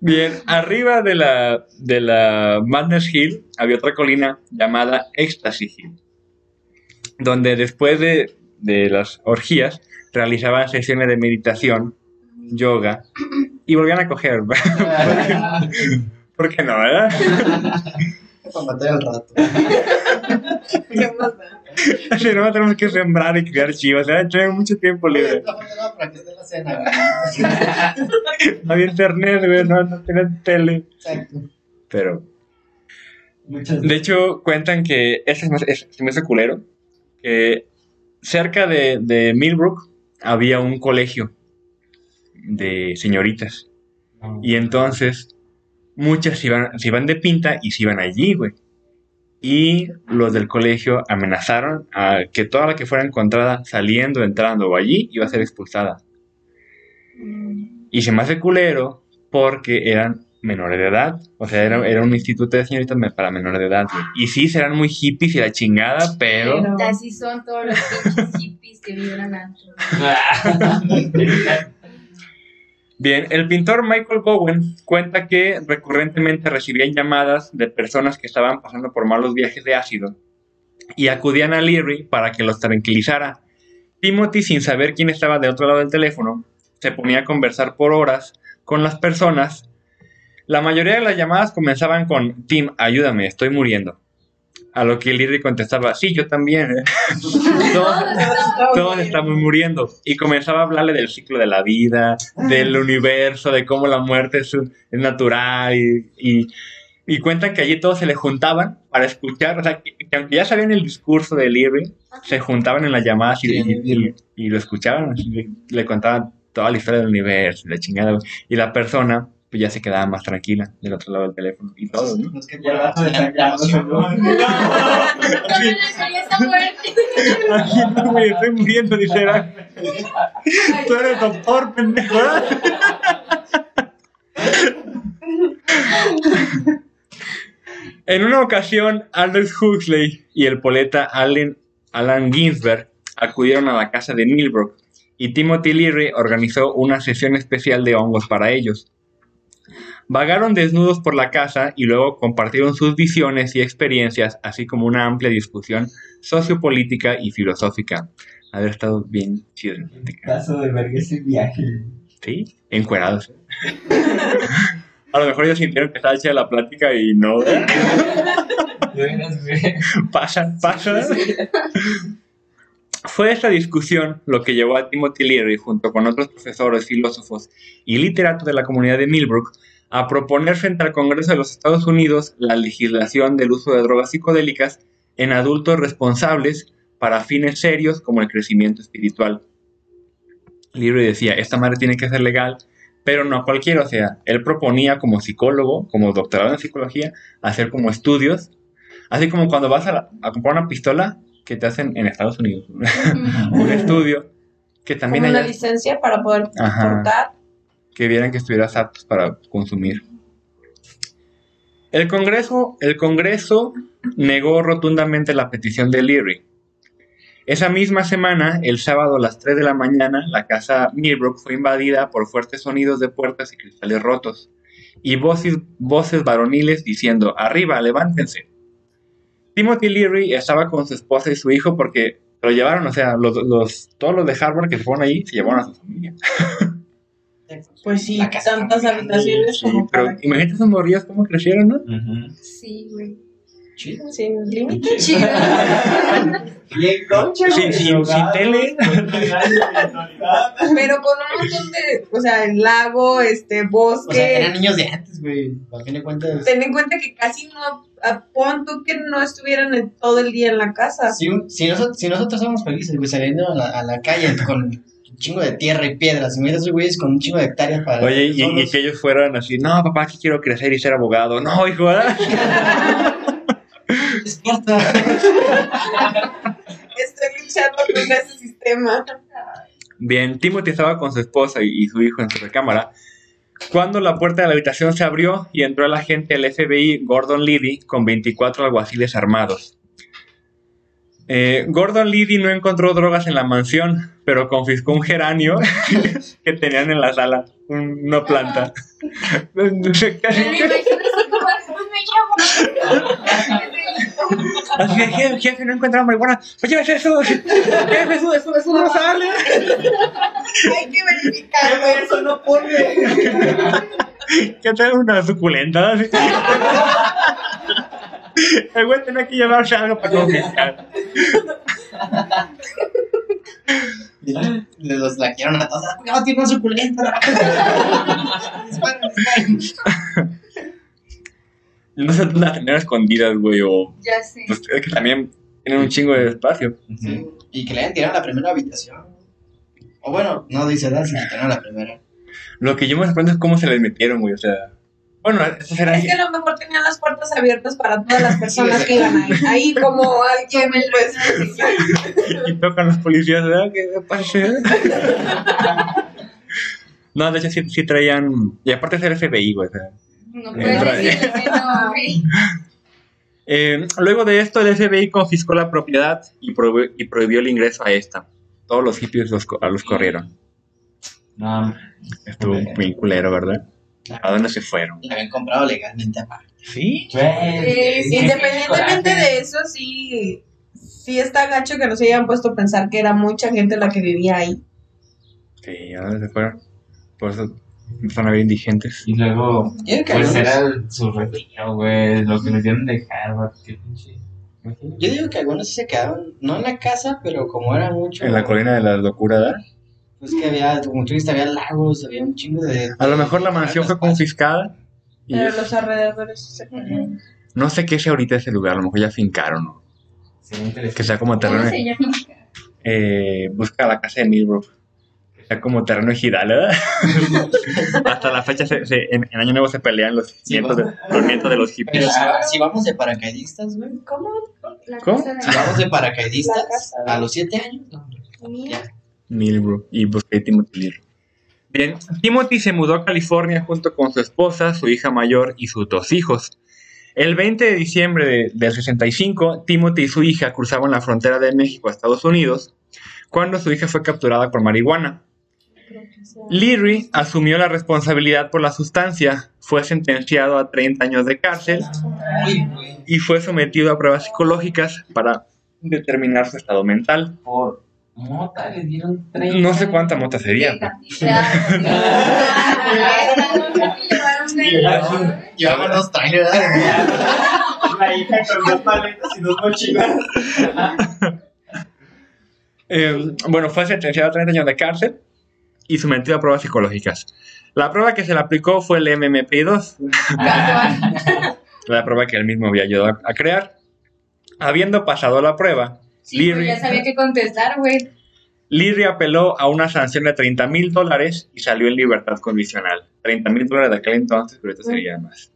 Bien, arriba de la, de la Madness Hill había otra colina llamada Ecstasy Hill, donde después de, de las orgías realizaban sesiones de meditación, yoga y volvían a coger. ¿Por qué no, verdad? Para matar al rato. ¿Qué más da? No tenemos que sembrar y criar chivas. Ya tenemos mucho tiempo libre. No, había internet, güey, no, no tele. Exacto. Pero, Muchas de hecho, cuentan que, ese es, más- es, se me hace culero, que cerca de, de Millbrook había un colegio de señoritas. Y entonces, muchas se iban, se iban de pinta y se iban allí, güey. Y los del colegio amenazaron a que toda la que fuera encontrada saliendo, entrando o allí iba a ser expulsada. Y se me hace culero porque eran menores de edad. O sea, era, era un instituto de señoritas para menores de edad. Y sí, serán muy hippies y la chingada, pero... Pero- Así son todos los pinches hippies que vibran alto. Bien, el pintor Michael Bowen cuenta que recurrentemente recibían llamadas de personas que estaban pasando por malos viajes de ácido y acudían a Leary para que los tranquilizara. Timothy, sin saber quién estaba del otro lado del teléfono, se ponía a conversar por horas con las personas. La mayoría de las llamadas comenzaban con Tim, ayúdame, estoy muriendo. A lo que Leary contestaba, sí, yo también. ¿eh". Todos- todos estamos muriendo. Y comenzaba a hablarle del ciclo de la vida, del universo, de cómo la muerte es, es natural. Y, y, y cuentan que allí todos se le juntaban para escuchar. O sea, que, que aunque ya sabían el discurso de Leary, se juntaban en las llamadas y, y- y- lo escuchaban. le, contaban toda la historia del universo, la chingada. Y la persona pues ya se quedaba más tranquila del otro lado del teléfono. Y todo, ¿no? Los que Y abajo de la emoción, ¿no? Está me estoy muriendo, dice. "Ah, Tú eres doctor, pendejo. ¿verdad?". En una ocasión, Aldous Huxley y el poeta Allen, Alan Ginsberg acudieron a la casa de Millbrook y Timothy Leary organizó una sesión especial de hongos para ellos. Vagaron desnudos por la casa y luego compartieron sus visiones y experiencias, así como una amplia discusión sociopolítica y filosófica. Haber estado bien chido. Caso de verga ese viaje. Sí, encuerados. A lo mejor ellos sintieron que estaba chida la plática y no. ¿eh? De veras, güey. Pasa, pasa. Fue esta discusión lo que llevó a Timothy Leary, junto con otros profesores, filósofos y literatos de la comunidad de Millbrook, a proponer frente al Congreso de los Estados Unidos la legislación del uso de drogas psicodélicas en adultos responsables para fines serios como el crecimiento espiritual. Leary decía, esta madre tiene que ser legal, pero no cualquiera, o sea, él proponía como psicólogo, como doctorado en psicología, hacer como estudios, así como cuando vas a, la- a comprar una pistola que te hacen en Estados Unidos, un estudio que también Como una licencia para poder Ajá. portar. Que vieran que estuvieras aptos para consumir. El Congreso, el Congreso negó rotundamente la petición de Leary. Esa misma semana, el sábado a las 3 de la mañana, la casa Millbrook fue invadida por fuertes sonidos de puertas y cristales rotos y voces, voces varoniles diciendo, arriba, levántense. Timothy Leary estaba con su esposa y su hijo porque lo llevaron, o sea, los, los- todos los de Harvard que se fueron ahí se llevaron a su familia. Pues sí, La casa tantas habitaciones Sí, como pero para imagínate esos morrillos cómo crecieron, ¿no? Sí, güey. Chido. sin límite. Chido. Bien concha, sin- sin drogados, tele. Pero con un montón de, o sea, el lago, este, O sea, bosque. eran niños de antes, güey. A fin de cuentas. Ten en cuenta que casi no, a- pon tú que no estuvieran en- todo el día en la casa. Si, si, nosotros, si nosotros somos felices, güey, saliendo a la, a la calle con chingo de tierra y piedras, y miras esos güeyes con un chingo de hectáreas para. Oye, y, que ellos fueran así, no, papá, que quiero crecer y ser abogado. No, hijo, ¿verdad? Despierta. Estoy luchando contra ese sistema. Bien, Timothy estaba con su esposa y, y su hijo en su recámara cuando la puerta de la habitación se abrió y entró el agente del FBI Gordon Liddy con 24 alguaciles armados. Eh, Gordon Liddy no encontró drogas en la mansión, pero confiscó un geranio que tenían en la sala, un- una planta. Me así como, "Pues me llamo". Así de, jefe, jefe, no encontramos marihuana. Pues llévese eso. Jefe, eso, eso, eso no sale. Hay que verificar, güey. Eso no pone. Que trae una suculenta. El güey tenía que llevarse algo para confiscar. Le los laquearon a todos. ¡No, tiene un suculento! Disparen, disparen. No sé dónde las tener escondidas, güey, o... Ya sé. Pues es que también tienen un chingo de espacio. Sí. Y que le hayan tirado a la primera habitación. O bueno, no dice edad, si le tiraron a la primera. Lo que yo me sorprendo es cómo se les metieron, güey, o sea... Bueno, eso será... Es que a lo mejor tenían las puertas abiertas para todas las personas que iban ahí. Ahí como alguien, pues. y tocan los policías, ¿verdad? ¿Qué pasa? No, de hecho sí, sí traían... Y aparte es el FBI, güey, o sea... No puedes no. Eh, luego de esto, el FBI confiscó la propiedad y, prohibió- y prohibió el ingreso a esta. Todos los hippies los, co- los corrieron. No, Estuvo muy culero, ¿verdad? ¿A dónde se fueron? La habían comprado legalmente aparte. ¿Sí? Sí, sí, Independientemente de eso, sí, sí está gacho que nos hayan puesto a pensar que era mucha gente la que vivía ahí. Sí, ¿a dónde se fueron? Por eso empezaron a ver indigentes. Y luego, pues era el- su retiro, güey, lo que nos dieron de Harvard, qué pinche. Yo digo que algunos sí se quedaron, no en la casa, pero como era mucho. En la colina de la locura, Pues que había, como tú viste, había lagos, había un chingo de. A lo mejor la mansión fue confiscada. Y Pero los alrededores se quedaron. no sé qué sea ahorita ese lugar, a lo mejor ya fincaron, ¿no? Interesante. Que sea como ¿Cómo terreno. se llama? Eh, busca la casa de Millbrook. Que sea como terreno ejidal, ¿verdad? Hasta la fecha, se- se- en, en Año Nuevo se pelean los Sí, nietos, de, los nietos de los Pero hippies. si, va- si vamos de paracaidistas, güey. ¿Cómo? La ¿Cómo? casa de- Si vamos de paracaidistas casa, a los 7 años, no. Mira. Millbrook y busqué Timothy Leary. Bien, Timothy se mudó a California junto con su esposa, su hija mayor y sus dos hijos. El 20 de diciembre de- del 65, Timothy y su hija cruzaban la frontera de México a Estados Unidos cuando su hija fue capturada por marihuana. Leary asumió la responsabilidad por la sustancia, fue sentenciado a 30 años de cárcel y fue sometido a pruebas psicológicas para determinar su estado mental. Mota le dieron 30. No sé cuánta mota sería. Llevamos dos trailers. La hija con dos maletas y dos mochilas. Eh, bueno, fue sentenciado a 30 años de cárcel y sometido a pruebas psicológicas. La prueba que se le aplicó fue el MMP2, la prueba que él mismo había ayudado a, crear. Habiendo pasado la prueba, Leary, ya sabía qué contestar, güey. Leary apeló a una sanción de 30 mil dólares y salió en libertad condicional. 30 mil dólares de aquel entonces, pero ahorita sería más.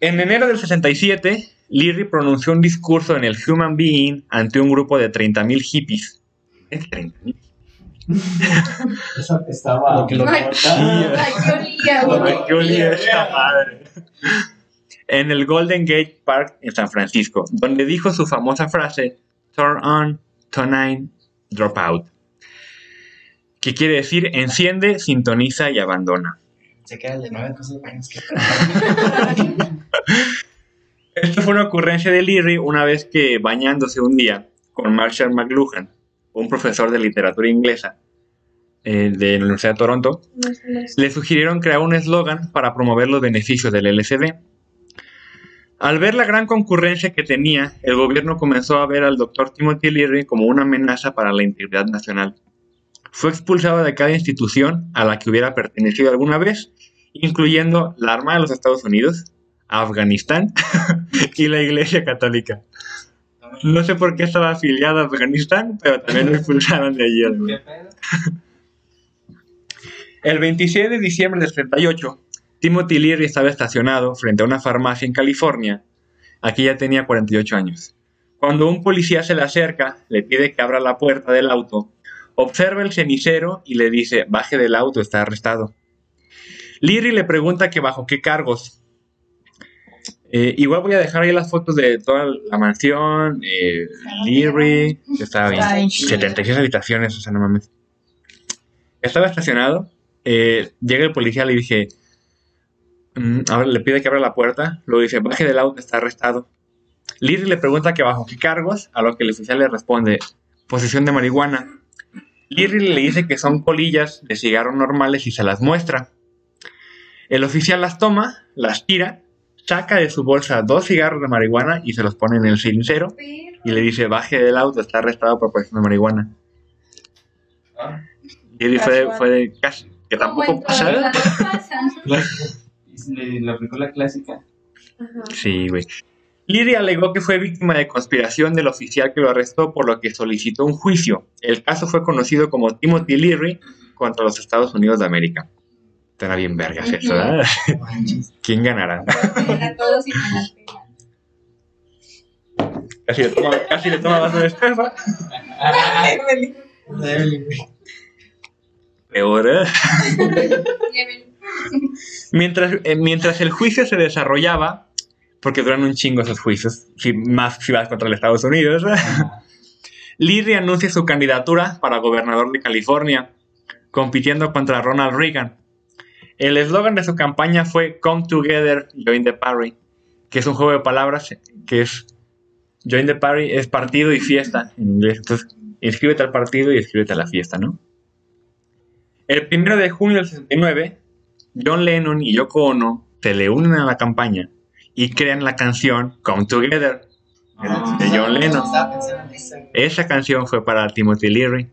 En enero del 67, Leary pronunció un discurso en el Human Being ante un grupo de 30.000 hippies. ¿Es 30.000? Esa estaba. Lo que lo qué olía, Lo güey. que olía esta madre. En el Golden Gate Park en San Francisco, donde dijo su famosa frase, Turn on, turn on, drop out. Que quiere decir enciende, sintoniza y abandona. Se queda el de nueve cosas buenas que. Esto fue una ocurrencia de Leary una vez que, bañándose un día con Marshall McLuhan, un profesor de literatura inglesa eh, de la Universidad de Toronto, le sugirieron crear un eslogan para promover los beneficios del LSD. Al ver la gran concurrencia que tenía, el gobierno comenzó a ver al doctor Timothy Leary como una amenaza para la integridad nacional. Fue expulsado de cada institución a la que hubiera pertenecido alguna vez, incluyendo la Armada de los Estados Unidos, Afganistán y la Iglesia Católica. No sé por qué estaba afiliado a Afganistán, pero también lo expulsaron de allí. El 26 de diciembre del 38, Timothy Leary estaba estacionado frente a una farmacia en California. Aquí ya tenía 48 años. Cuando un policía se le acerca, le pide que abra la puerta del auto, observa el cenicero y le dice, baje del auto, está arrestado. Leary le pregunta que bajo qué cargos. Eh, igual voy a dejar ahí las fotos de toda la mansión, eh, Leary, que estaba bien. Está bien chido. 76 habitaciones, o sea, no mames. Estaba estacionado, eh, llega el policía, le dije, ahora le pide que abra la puerta, luego dice, baje del auto, está arrestado. Leary le pregunta que bajo qué cargos, a lo que el oficial le responde, posesión de marihuana. Leary le dice que son colillas de cigarro normales y se las muestra. El oficial las toma, las tira saca de su bolsa dos cigarros de marihuana y se los pone en el Pero- y le dice, baje del auto, está arrestado por posesión de marihuana. Ah. Y fue, fue de casi, que tampoco pasa. Le, le aplicó la clásica. Ajá. Sí, güey. Leary alegó que fue víctima de conspiración del oficial que lo arrestó, por lo que solicitó un juicio. El caso fue conocido como Timothy Leary contra los Estados Unidos de América. Estará bien vergas eso, Ujú. ¿verdad? ¿Quién ganará? A todos y con las pelas. Casi le toma, casi le toma vaso de. Evelyn. Peor, ¿eh? Mientras, eh, mientras el juicio se desarrollaba, porque duran un chingo esos juicios, si, más si vas contra los Estados Unidos, Leary anuncia su candidatura para gobernador de California, compitiendo contra Ronald Reagan. El eslogan de su campaña fue Come Together, Join the Party, que es un juego de palabras que es Join the Party es partido y fiesta en inglés. Entonces, inscríbete al partido y inscríbete a la fiesta, ¿no? El primero de junio del 69, John Lennon y Yoko Ono se le unen a la campaña y crean la canción Come Together Ah. de John Lennon. Esa canción fue para Timothy Leary.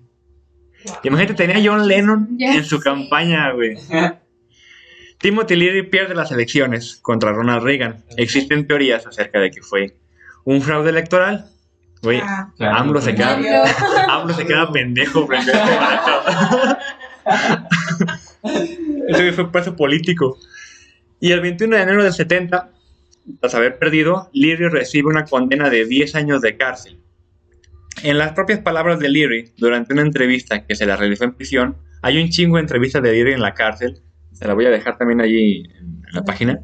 Imagínate, tenía a John Lennon en su campaña, güey. Timothy Leary pierde las elecciones contra Ronald Reagan. Existen teorías acerca de que fue un fraude electoral. Güey, Ah, Claro, AMLO se queda, AMLO se queda pendejo frente a este. Ese fue preso político. Y el 21 de enero del 70, tras haber perdido, Leary recibe una condena de 10 años de cárcel. En las propias palabras de Leary, durante una entrevista que se la realizó en prisión, hay un chingo de entrevistas de Leary en la cárcel. Se la voy a dejar también allí en la página.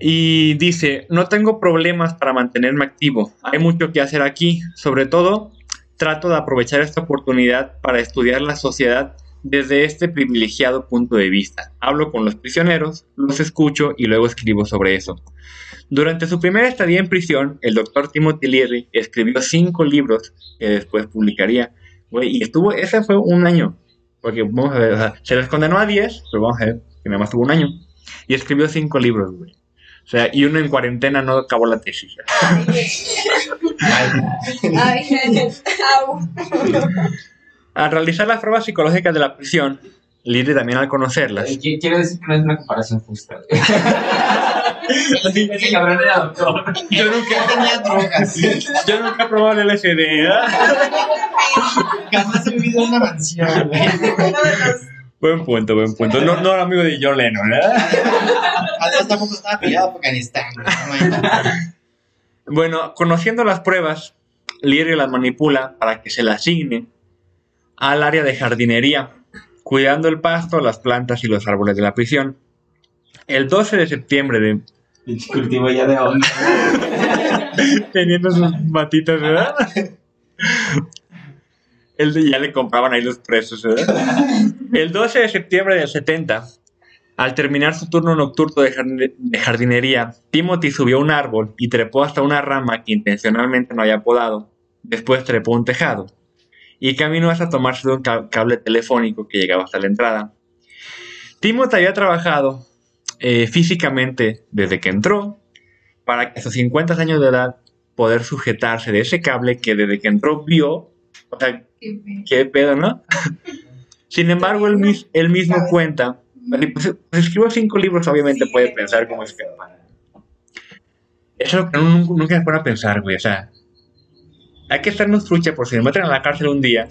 Y dice, no tengo problemas para mantenerme activo. Hay mucho que hacer aquí. Sobre todo, trato de aprovechar esta oportunidad para estudiar la sociedad desde este privilegiado punto de vista. Hablo con los prisioneros, los escucho y luego escribo sobre eso. Durante su primera estadía en prisión, el doctor Timothy Leary escribió cinco libros que después publicaría. Güey, y estuvo, ese fue un año. Porque vamos a ver, o sea, se les condenó a 10, pero vamos a ver que nada más tuvo un año. Y escribió cinco libros, güey. O sea, y uno en cuarentena no acabó la tesis. Ay, au. Al realizar las pruebas psicológicas de la prisión, Leary también al conocerlas, Eh, qui- Quiero decir que no es una comparación justa. Ese cabrón era doctor. yo nunca, tenía drogas. yo nunca he probado el LSD, ¿verdad? Jamás he vivido en una mansión, Buen punto, buen punto. No, no era amigo de John Lennon, ¿verdad? Además, tampoco estaba peleado por Afganistán. Bueno, conociendo las pruebas, Leary las manipula para que se las asigne al área de jardinería, cuidando el pasto, las plantas y los árboles de la prisión. El 12 de septiembre de... Cultivo ya de onda. Teniendo sus matitas, ¿verdad? El de- ya le compraban ahí los presos, ¿verdad? El 12 de septiembre del 70, al terminar su turno nocturno de jardinería, Timothy subió a un árbol y trepó hasta una rama que intencionalmente no había podado. Después trepó un tejado y caminó hasta tomarse de un ca- cable telefónico que llegaba hasta la entrada. Timothy había trabajado eh, físicamente desde que entró para que a sus 50 años de edad poder sujetarse de ese cable que desde que entró vio. O sea, Qué pedo, ¿no? Sin embargo, él, mis- él mismo cuenta. Pues, pues, escribo cinco libros, obviamente Sí. puede pensar cómo es que. Eso es lo que nunca, nunca me pone a pensar, güey. O sea, hay que estarnos trucha por si me meten a la cárcel un día.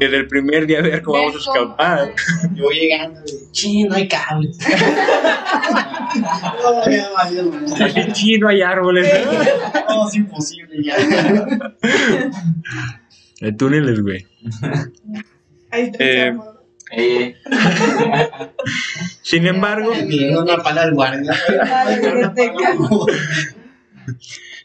Desde el primer día ver cómo vamos a escapar. Yo voy llegando. Ching, no hay cables. No, chino hay árboles, ¿no? Es imposible ya. De túneles, güey. Ahí está Eh, el. Eh, Sin embargo, una pala al guardia.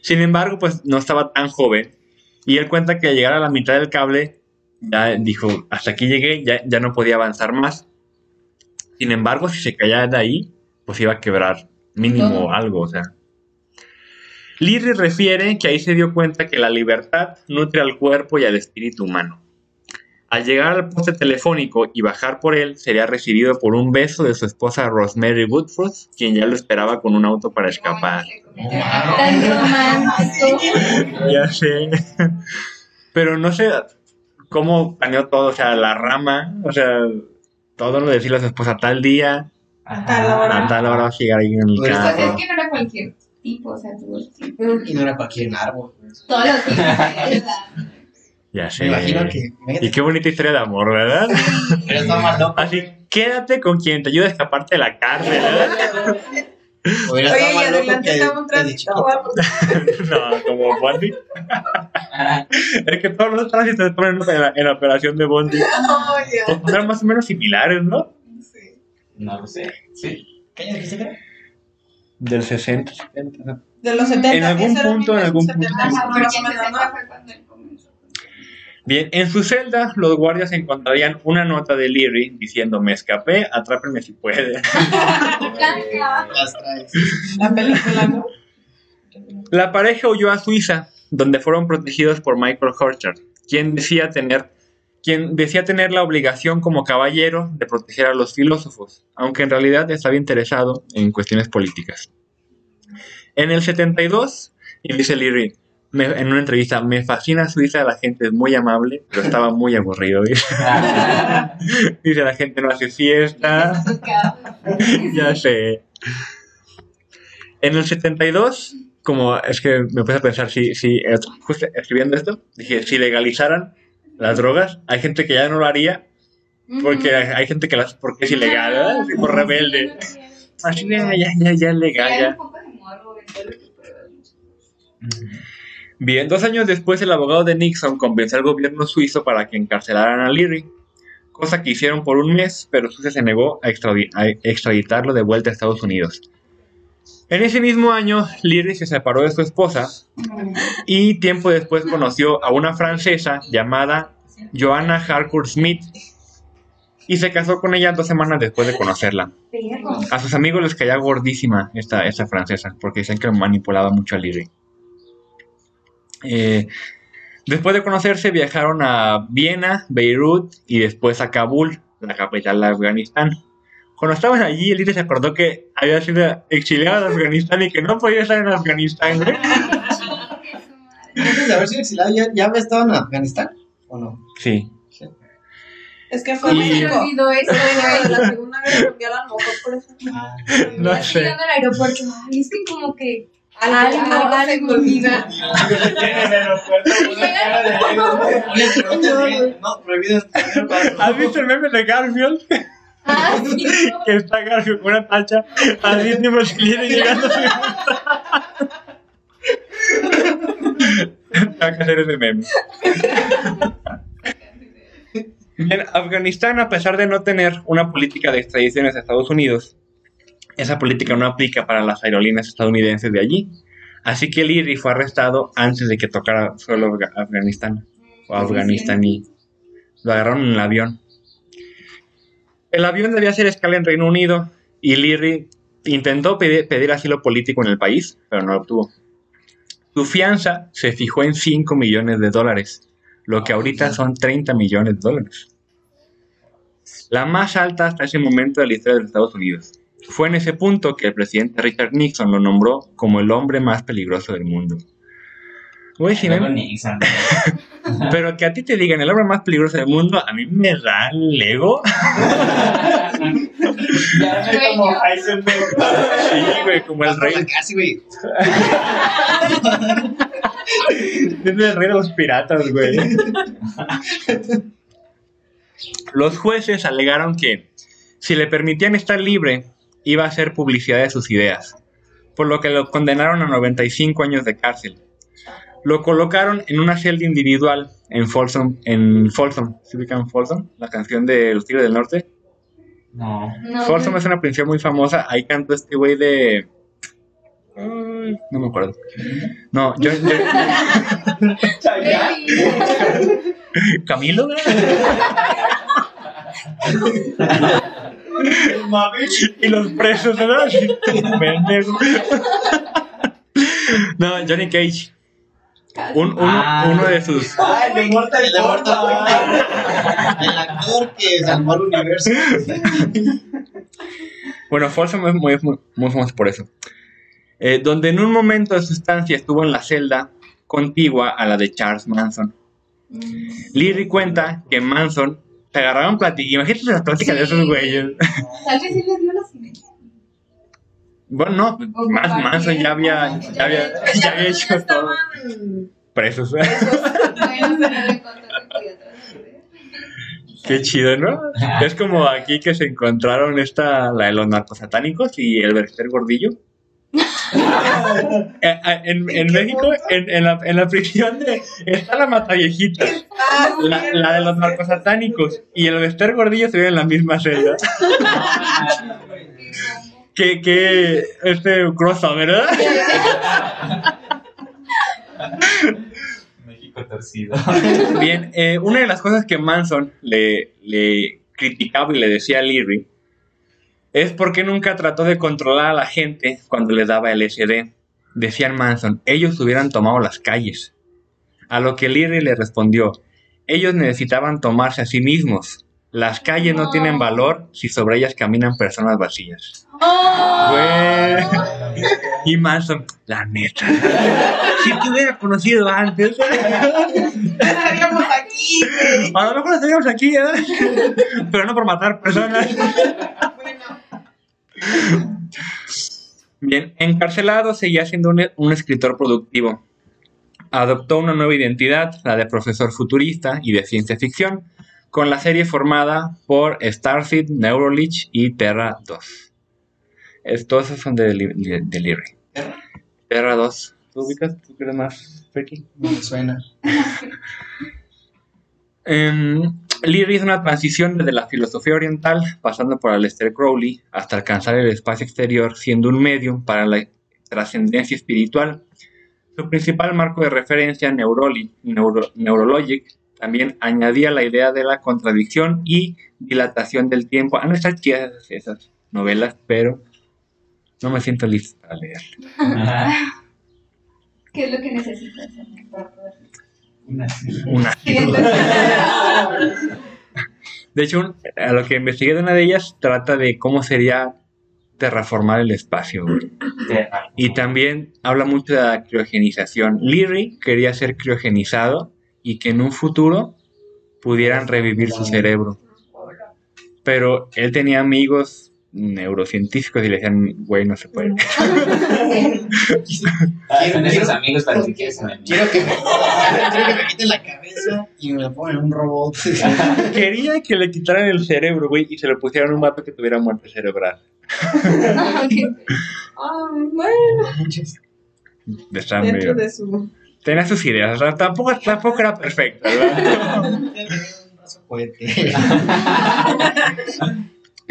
Sin embargo, pues no estaba tan joven. Y él cuenta que al llegar a la mitad del cable, ya dijo, hasta aquí llegué, ya, ya no podía avanzar más. Sin embargo, si se caía de ahí, pues iba a quebrar mínimo Todo. algo, o sea. Leary refiere que ahí se dio cuenta que la libertad nutre al cuerpo y al espíritu humano. Al llegar al poste telefónico y bajar por él, sería recibido por un beso de su esposa Rosemary Woodford, quien ya lo esperaba con un auto para escapar. Tan romántico. Ya sé. Pero no sé cómo planeó todo, o sea, la rama, o sea, todo lo de decirle a su esposa tal día, A tal hora. a tal hora vas a llegar ahí en el Pues, Pues es carro. que no era cualquier tipo, o sea, tuvo Y no era cualquier árbol. todos los tipos. Ya sé. Me imagino que. Y qué bonita historia de amor, ¿verdad? Pero está más loco. Así, quédate con quien te ayude a escaparte de la cárcel, ¿verdad? Oye, y adelante estaba un tránsito. No, como Bondi. Es que todos los tránsitos se ponen en la, en la operación de Bondi. Ay, Dios. Pues eran más o menos similares, ¿no? Sí. No lo sé. Sí. ¿Qué año dijiste que era? Del 60, 70. De los 70. En algún punto, en algún 1970, punto. Ajá, más porque o en menos, 60 ¿no? fue cuando él comenzó. Bien, en su celda, los guardias encontrarían una nota de Leary diciendo: Me escapé, atrápenme si puede. Las traes. La película, ¿no? La pareja huyó a Suiza, donde fueron protegidos por Michael Horchard, quien decía tener, quien decía tener la obligación como caballero de proteger a los filósofos, aunque en realidad estaba interesado en cuestiones políticas. En el 72, y dice Leary me- en una entrevista, me fascina Suiza, la gente es muy amable, pero estaba muy aburrido. Dice, Dice, la gente no hace fiesta, ya sé. En el 72, como es que me puse a pensar, si, si eh, justo escribiendo esto, dije, si legalizaran las drogas, hay gente que ya no lo haría, porque hay, gente que las porque es ilegal, ¿verdad? Así por rebelde. Así de, ya, ya, ya es legal, ya. Bien, dos años después, el abogado de Nixon convenció al gobierno suizo para que encarcelaran a Leary, cosa que hicieron por un mes, pero Suiza se negó a, extradi- a extraditarlo de vuelta a Estados Unidos. En ese mismo año, Leary se separó de su esposa y tiempo después conoció a una francesa llamada Joanna Harcourt Smith y se casó con ella dos semanas después de conocerla. A sus amigos les caía gordísima esta, esta francesa, porque decían que manipulaba mucho a Leary. Eh, después de conocerse, viajaron a Viena, Beirut y después a Kabul, la capital de Afganistán. Cuando estaban allí, Leary se acordó que había sido exiliado de Afganistán y que no podía estar en Afganistán. güey. Antes de haber sido exilado, ¿ya, ya había estado en Afganistán? ¿O no? Sí. Es que fue Y- México. Se me olvidó eso. De la Segunda Guerra Mundial, a lo mejor por eso. Ah, No sé. llegando al aeropuerto, es que como que Algo, Algo, olvida. No, prohibido. ¿Has visto el meme de Garfield? Ah, sí, no. que está Garfield con una tacha así tipo Leary llegando a su Tengo que hacer ese meme. Bien, Afganistán, a pesar de no tener una política de extradiciones a Estados Unidos, esa política no aplica para las aerolíneas estadounidenses de allí. Así que Leary fue arrestado antes de que tocara solo Afga- Afganistán o afganistaní. Lo agarraron en el avión. El avión debía hacer escala en Reino Unido y Leary intentó pedir, pedir asilo político en el país, pero no lo obtuvo. Su fianza se fijó en 5 millones de dólares, lo que ahorita son 30 millones de dólares. La más alta hasta ese momento de la historia de los Estados Unidos. Fue en ese punto que el presidente Richard Nixon lo nombró como el hombre más peligroso del mundo. Güey, si me- Nixon. pero que a ti te digan el hombre más peligroso del mundo, a mí me da el ego. Ya me como Heisenberg. Sí, güey, como el rey. Casi, güey. Es el rey de los piratas, güey. Los jueces alegaron que si le permitían estar libre, iba a hacer publicidad de sus ideas, por lo que lo condenaron a 95 años de cárcel. Lo colocaron en una celda individual en Folsom, en Folsom, ¿se ubican Folsom? La canción de Los Tigres del Norte. No. No, Folsom es una prisión muy famosa, ahí cantó este güey de... Ay, no me acuerdo. No, yo... yo- Camilo. y los presos, ¿verdad? Pendejo. no, Johnny Cage. Un- uno, Ah. uno de sus... Ay, de Mortal El de Mortal Kombat. El actor que salvó el universo. Bueno, Folsom es muy, muy, muy famoso por eso. Eh, donde en un momento de su estancia estuvo en la celda contigua a la de Charles Manson. Mm. Leary cuenta que Manson se agarraban pláticas. Imagínate las pláticas de esos güeyes. Tal vez sí les dio la sirenita. Bueno, no, O más compartir. Manson ya había, ya había, ya había hecho Ya todo. estaban Presos. Podía traer. Qué chido, ¿no? Es como aquí que se encontraron esta, la de los narcosatánicos y el Berster Gordillo. Eh, eh, en, en México, en, en la, en la prisión de, está la Mataviejita, Ah, la, la de los narcosatánicos y el Berster Gordillo se viven en la misma celda. Que, que este crossover, ¿verdad? México torcido. Bien, eh, una de las cosas que Manson le, le criticaba y le decía a Leary es porque nunca trató de controlar a la gente cuando les daba LSD. Decían Manson, ellos hubieran tomado las calles. A lo que Leary le respondió, ellos necesitaban tomarse a sí mismos. Las calles no tienen valor si sobre ellas caminan personas vacías. Güey. Y Manson, la neta. Si te hubiera conocido antes. estaríamos aquí. A lo mejor estaríamos aquí, ¿eh? Pero no por matar personas. Bien, encarcelado seguía siendo un, un escritor productivo. Adoptó una nueva identidad, la de profesor futurista y de ciencia ficción, con la serie formada por Starseed, Neurolich y Terra 2. Es- todos esos son de, de. Terra 2. ¿Tú ubicas? ¿Tú quieres más, Freaky? No me suena. Em, Leary hizo una transición desde la filosofía oriental, pasando por Aleister Crowley, hasta alcanzar el espacio exterior, siendo un medium para la trascendencia espiritual. Su principal marco de referencia, Neuroli- Neuro- Neurologic, también añadía la idea de la contradicción y dilatación del tiempo. Han estado chidas esas novelas, pero no me siento listo para leer. ¿Qué es lo que necesitas para poder? Una De hecho, a lo que investigué de una de ellas trata de cómo sería terraformar el espacio. güey. Y también habla mucho de la criogenización. Leary quería ser criogenizado y que en un futuro pudieran revivir su cerebro. Pero él tenía amigos neurocientíficos y le decían, güey, no se puede. Ah, son esos amigos para que quieres Quiero que me, quiero que me quiten la cabeza y me la pongan en un robot. Quería que le quitaran el cerebro, güey, y se lo pusieran a un vato que tuviera muerte cerebral. ah, bueno, De estar dentro medio- de su. Tenía sus ideas, o sea, tampoco, tampoco era perfecto, ¿verdad?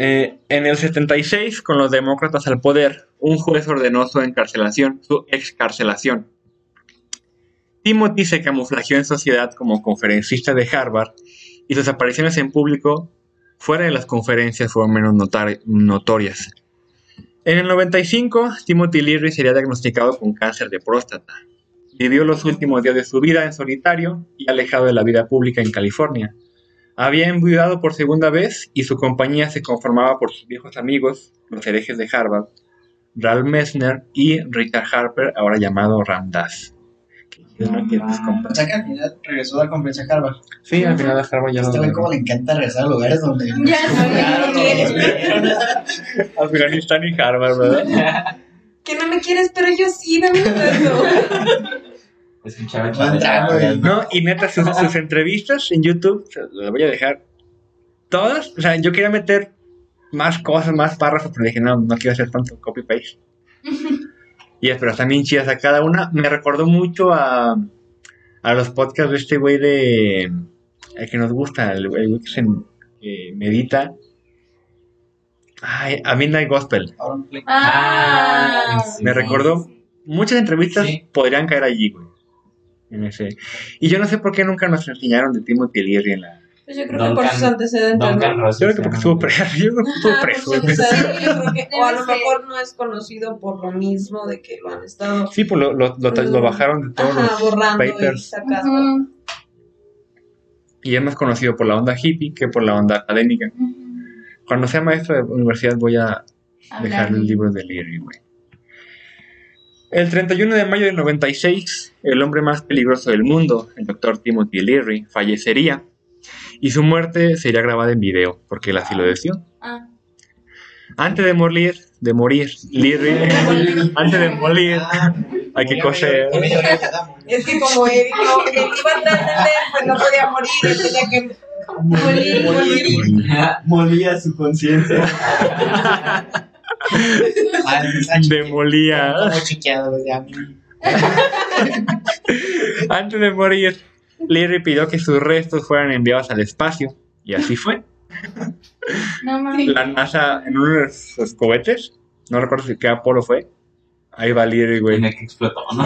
Eh, en el 76, con los demócratas al poder, un juez ordenó su encarcelación, su excarcelación. Timothy se camuflajeó en sociedad como conferencista de Harvard y sus apariciones en público fuera de las conferencias fueron menos notorias. En el 95, Timothy Leary sería diagnosticado con cáncer de próstata. Vivió los últimos días de su vida en solitario y alejado de la vida pública en California. Había enviudado por segunda vez y su compañía se conformaba por sus viejos amigos, los herejes de Harvard, Ralph Messner y Richard Harper, ahora llamado Ram Dass. ¿no? Que tus compas- O sea que al final regresó a la conferencia Harvard. Sí, al final de Harvard ya Este güey como le encanta regresar a lugares donde... Ya no me quieres. Afganistán y Harvard, ¿verdad? Que no me quieres, pero yo sí, dame un beso. Escuchaba. No, y neta, sus, sus entrevistas en YouTube, las voy a dejar todas. O sea, yo quería meter más cosas, más párrafos, pero dije, no, no quiero hacer tanto copy-paste. y pero están bien chidas a cada una. Me recordó mucho a, a los podcasts de este güey de. El que nos gusta, el güey que se que medita. Ay, a Midnight Gospel. Ah, sí. Me recordó. Muchas entrevistas Sí. podrían caer allí, güey. En ese. Y yo no sé por qué nunca nos enseñaron de Timothy Leary en la. Pues yo creo que Duncan- por sus antecedentes. Yo creo que porque estuvo preso. Yo creo que estuvo Ah, preso. pues, güey. o que- a lo mejor no es conocido por lo mismo de que lo han estado Sí, pues lo, lo, lo, lo bajaron de todos ajá, los borrando y papers. sacando. Ujú, Y es más conocido por la onda hippie que por la onda académica. Cuando sea maestro de universidad voy a Hablar dejar el libro de Leary, güey. El 31 de mayo del 96, el hombre más peligroso del mundo, el doctor Timothy Leary, fallecería y su muerte sería grabada en video, porque él así lo deseó. Ah, Antes de morir, de morir, Leary, antes de morir, hay que coser. Es que como él, no, él iba a trascender, pues no podía morir, él tenía que morir, morir. Molía su conciencia. Demolía. Como chiqueado, ya. Antes de morir, Leary pidió que sus restos fueran enviados al espacio, y así fue. no. La NASA, en uno de sus cohetes, no recuerdo si qué Apolo fue, ahí va Leary, güey. Tiene que explotó, ¿no?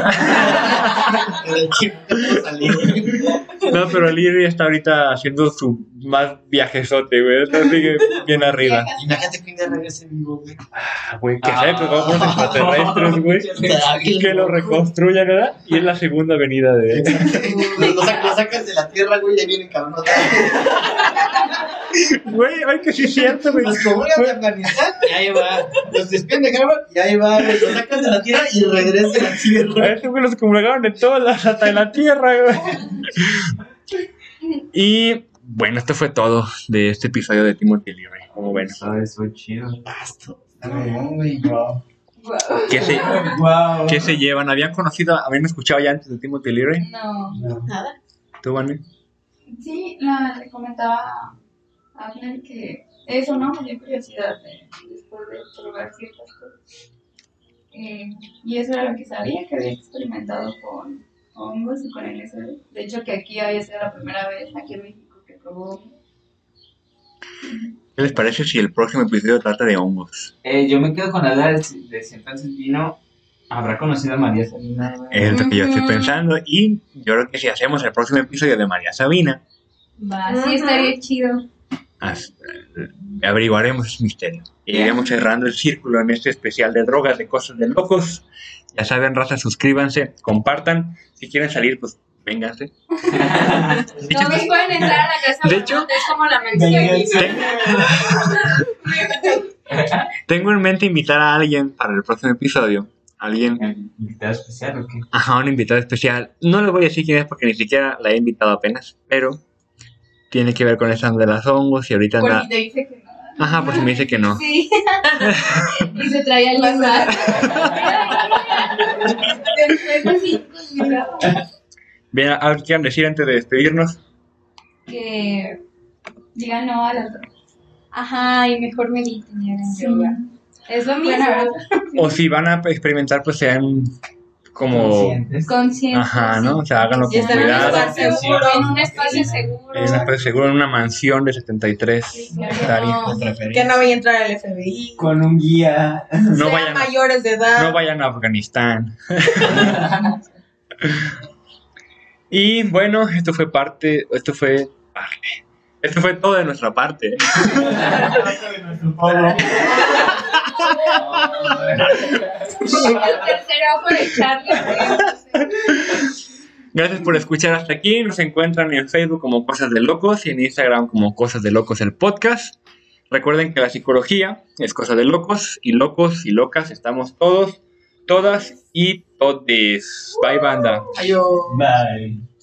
No pero Leary está ahorita haciendo su más viajezote, güey. Sigue bien arriba. Imagínate que un día regrese vivo, güey. Ah, güey, que se con unos extraterrestres, güey. Que lo reconstruyan, ¿verdad? Y es la segunda venida de... Lo, lo sac- lo sacas de la tierra, güey, y ahí vienen cabrón. Güey, ay, que sí es cierto, güey. Los comunas de Afganistán, y ahí va. Los despiden de Harvard, y ahí va. güey. Lo sacas de la tierra y regresa a la A tierra. estos güey los congregaron de todas las hasta de la tierra, güey. Y bueno, esto fue todo de este episodio de Timothy Leary. Como ven, Eso es chido. No, güey. ¿qué se, Wow. qué se llevan? ¿Habían conocido, habían escuchado ya antes de Timothy Leary? No. Nada. ¿Tú, Vane? Sí, la, le comentaba a Abner que eso, ¿no? Me dio curiosidad de, después de probar ciertas cosas. Eh, y eso era lo que sabía, que había experimentado con hongos y con LSD. De hecho, que aquí había sido la primera vez, aquí en México, que probó. ¿Qué les parece si el próximo episodio trata de hongos? Eh, yo me quedo con la duda de si, entonces vino. ¿Habrá conocido a María Sabina? Es lo que yo estoy pensando. Y yo creo que si hacemos el próximo episodio de María Sabina, Va, sí estaría chido. Eh, averiguaremos ese misterio. Y iremos cerrando el círculo en este especial de drogas, de cosas de locos. Ya saben, raza, suscríbanse, compartan. Si quieren salir, pues vénganse. De hecho, Todos pueden entrar a la casa. De hecho- es como la mansión. Tengo en mente invitar a alguien para el próximo episodio. Alguien, ¿Invitado especial o qué? ajá, un invitado especial. No les voy a decir quién es porque ni siquiera la he invitado apenas, pero tiene que ver con esa de las hongos y ahorita anda. si te dice que no. Ajá, por si me dice que no. Sí. y se traía el mira, Bien, ¿algo que quieran decir antes de despedirnos? Que. diga no a las drogas. Ajá, y mejor mediten y hagan yoga. Es lo mismo. Bueno, O si van a experimentar, pues sean como. Conscientes. Conscientes. Ajá, ¿no? O sea, háganlo con en un cuidado. lugar seguro. En un espacio seguro. En un espacio seguro, en una mansión de 73 Sí, claro. hectáreas. Que no vaya a entrar el FBI. Con un guía. No sean vayan, a- mayores de edad. no vayan a Afganistán. y bueno, esto fue parte, esto fue parte. Esto fue todo de nuestra parte. El tercer ojo de Charlie. Gracias por escuchar hasta aquí. Nos encuentran en Facebook como Cosas de Locos y en Instagram como Cosas de Locos el podcast. Recuerden que la psicología es cosa de locos y locos y locas estamos todos, todas y todes. Bye banda. Adiós. Bye.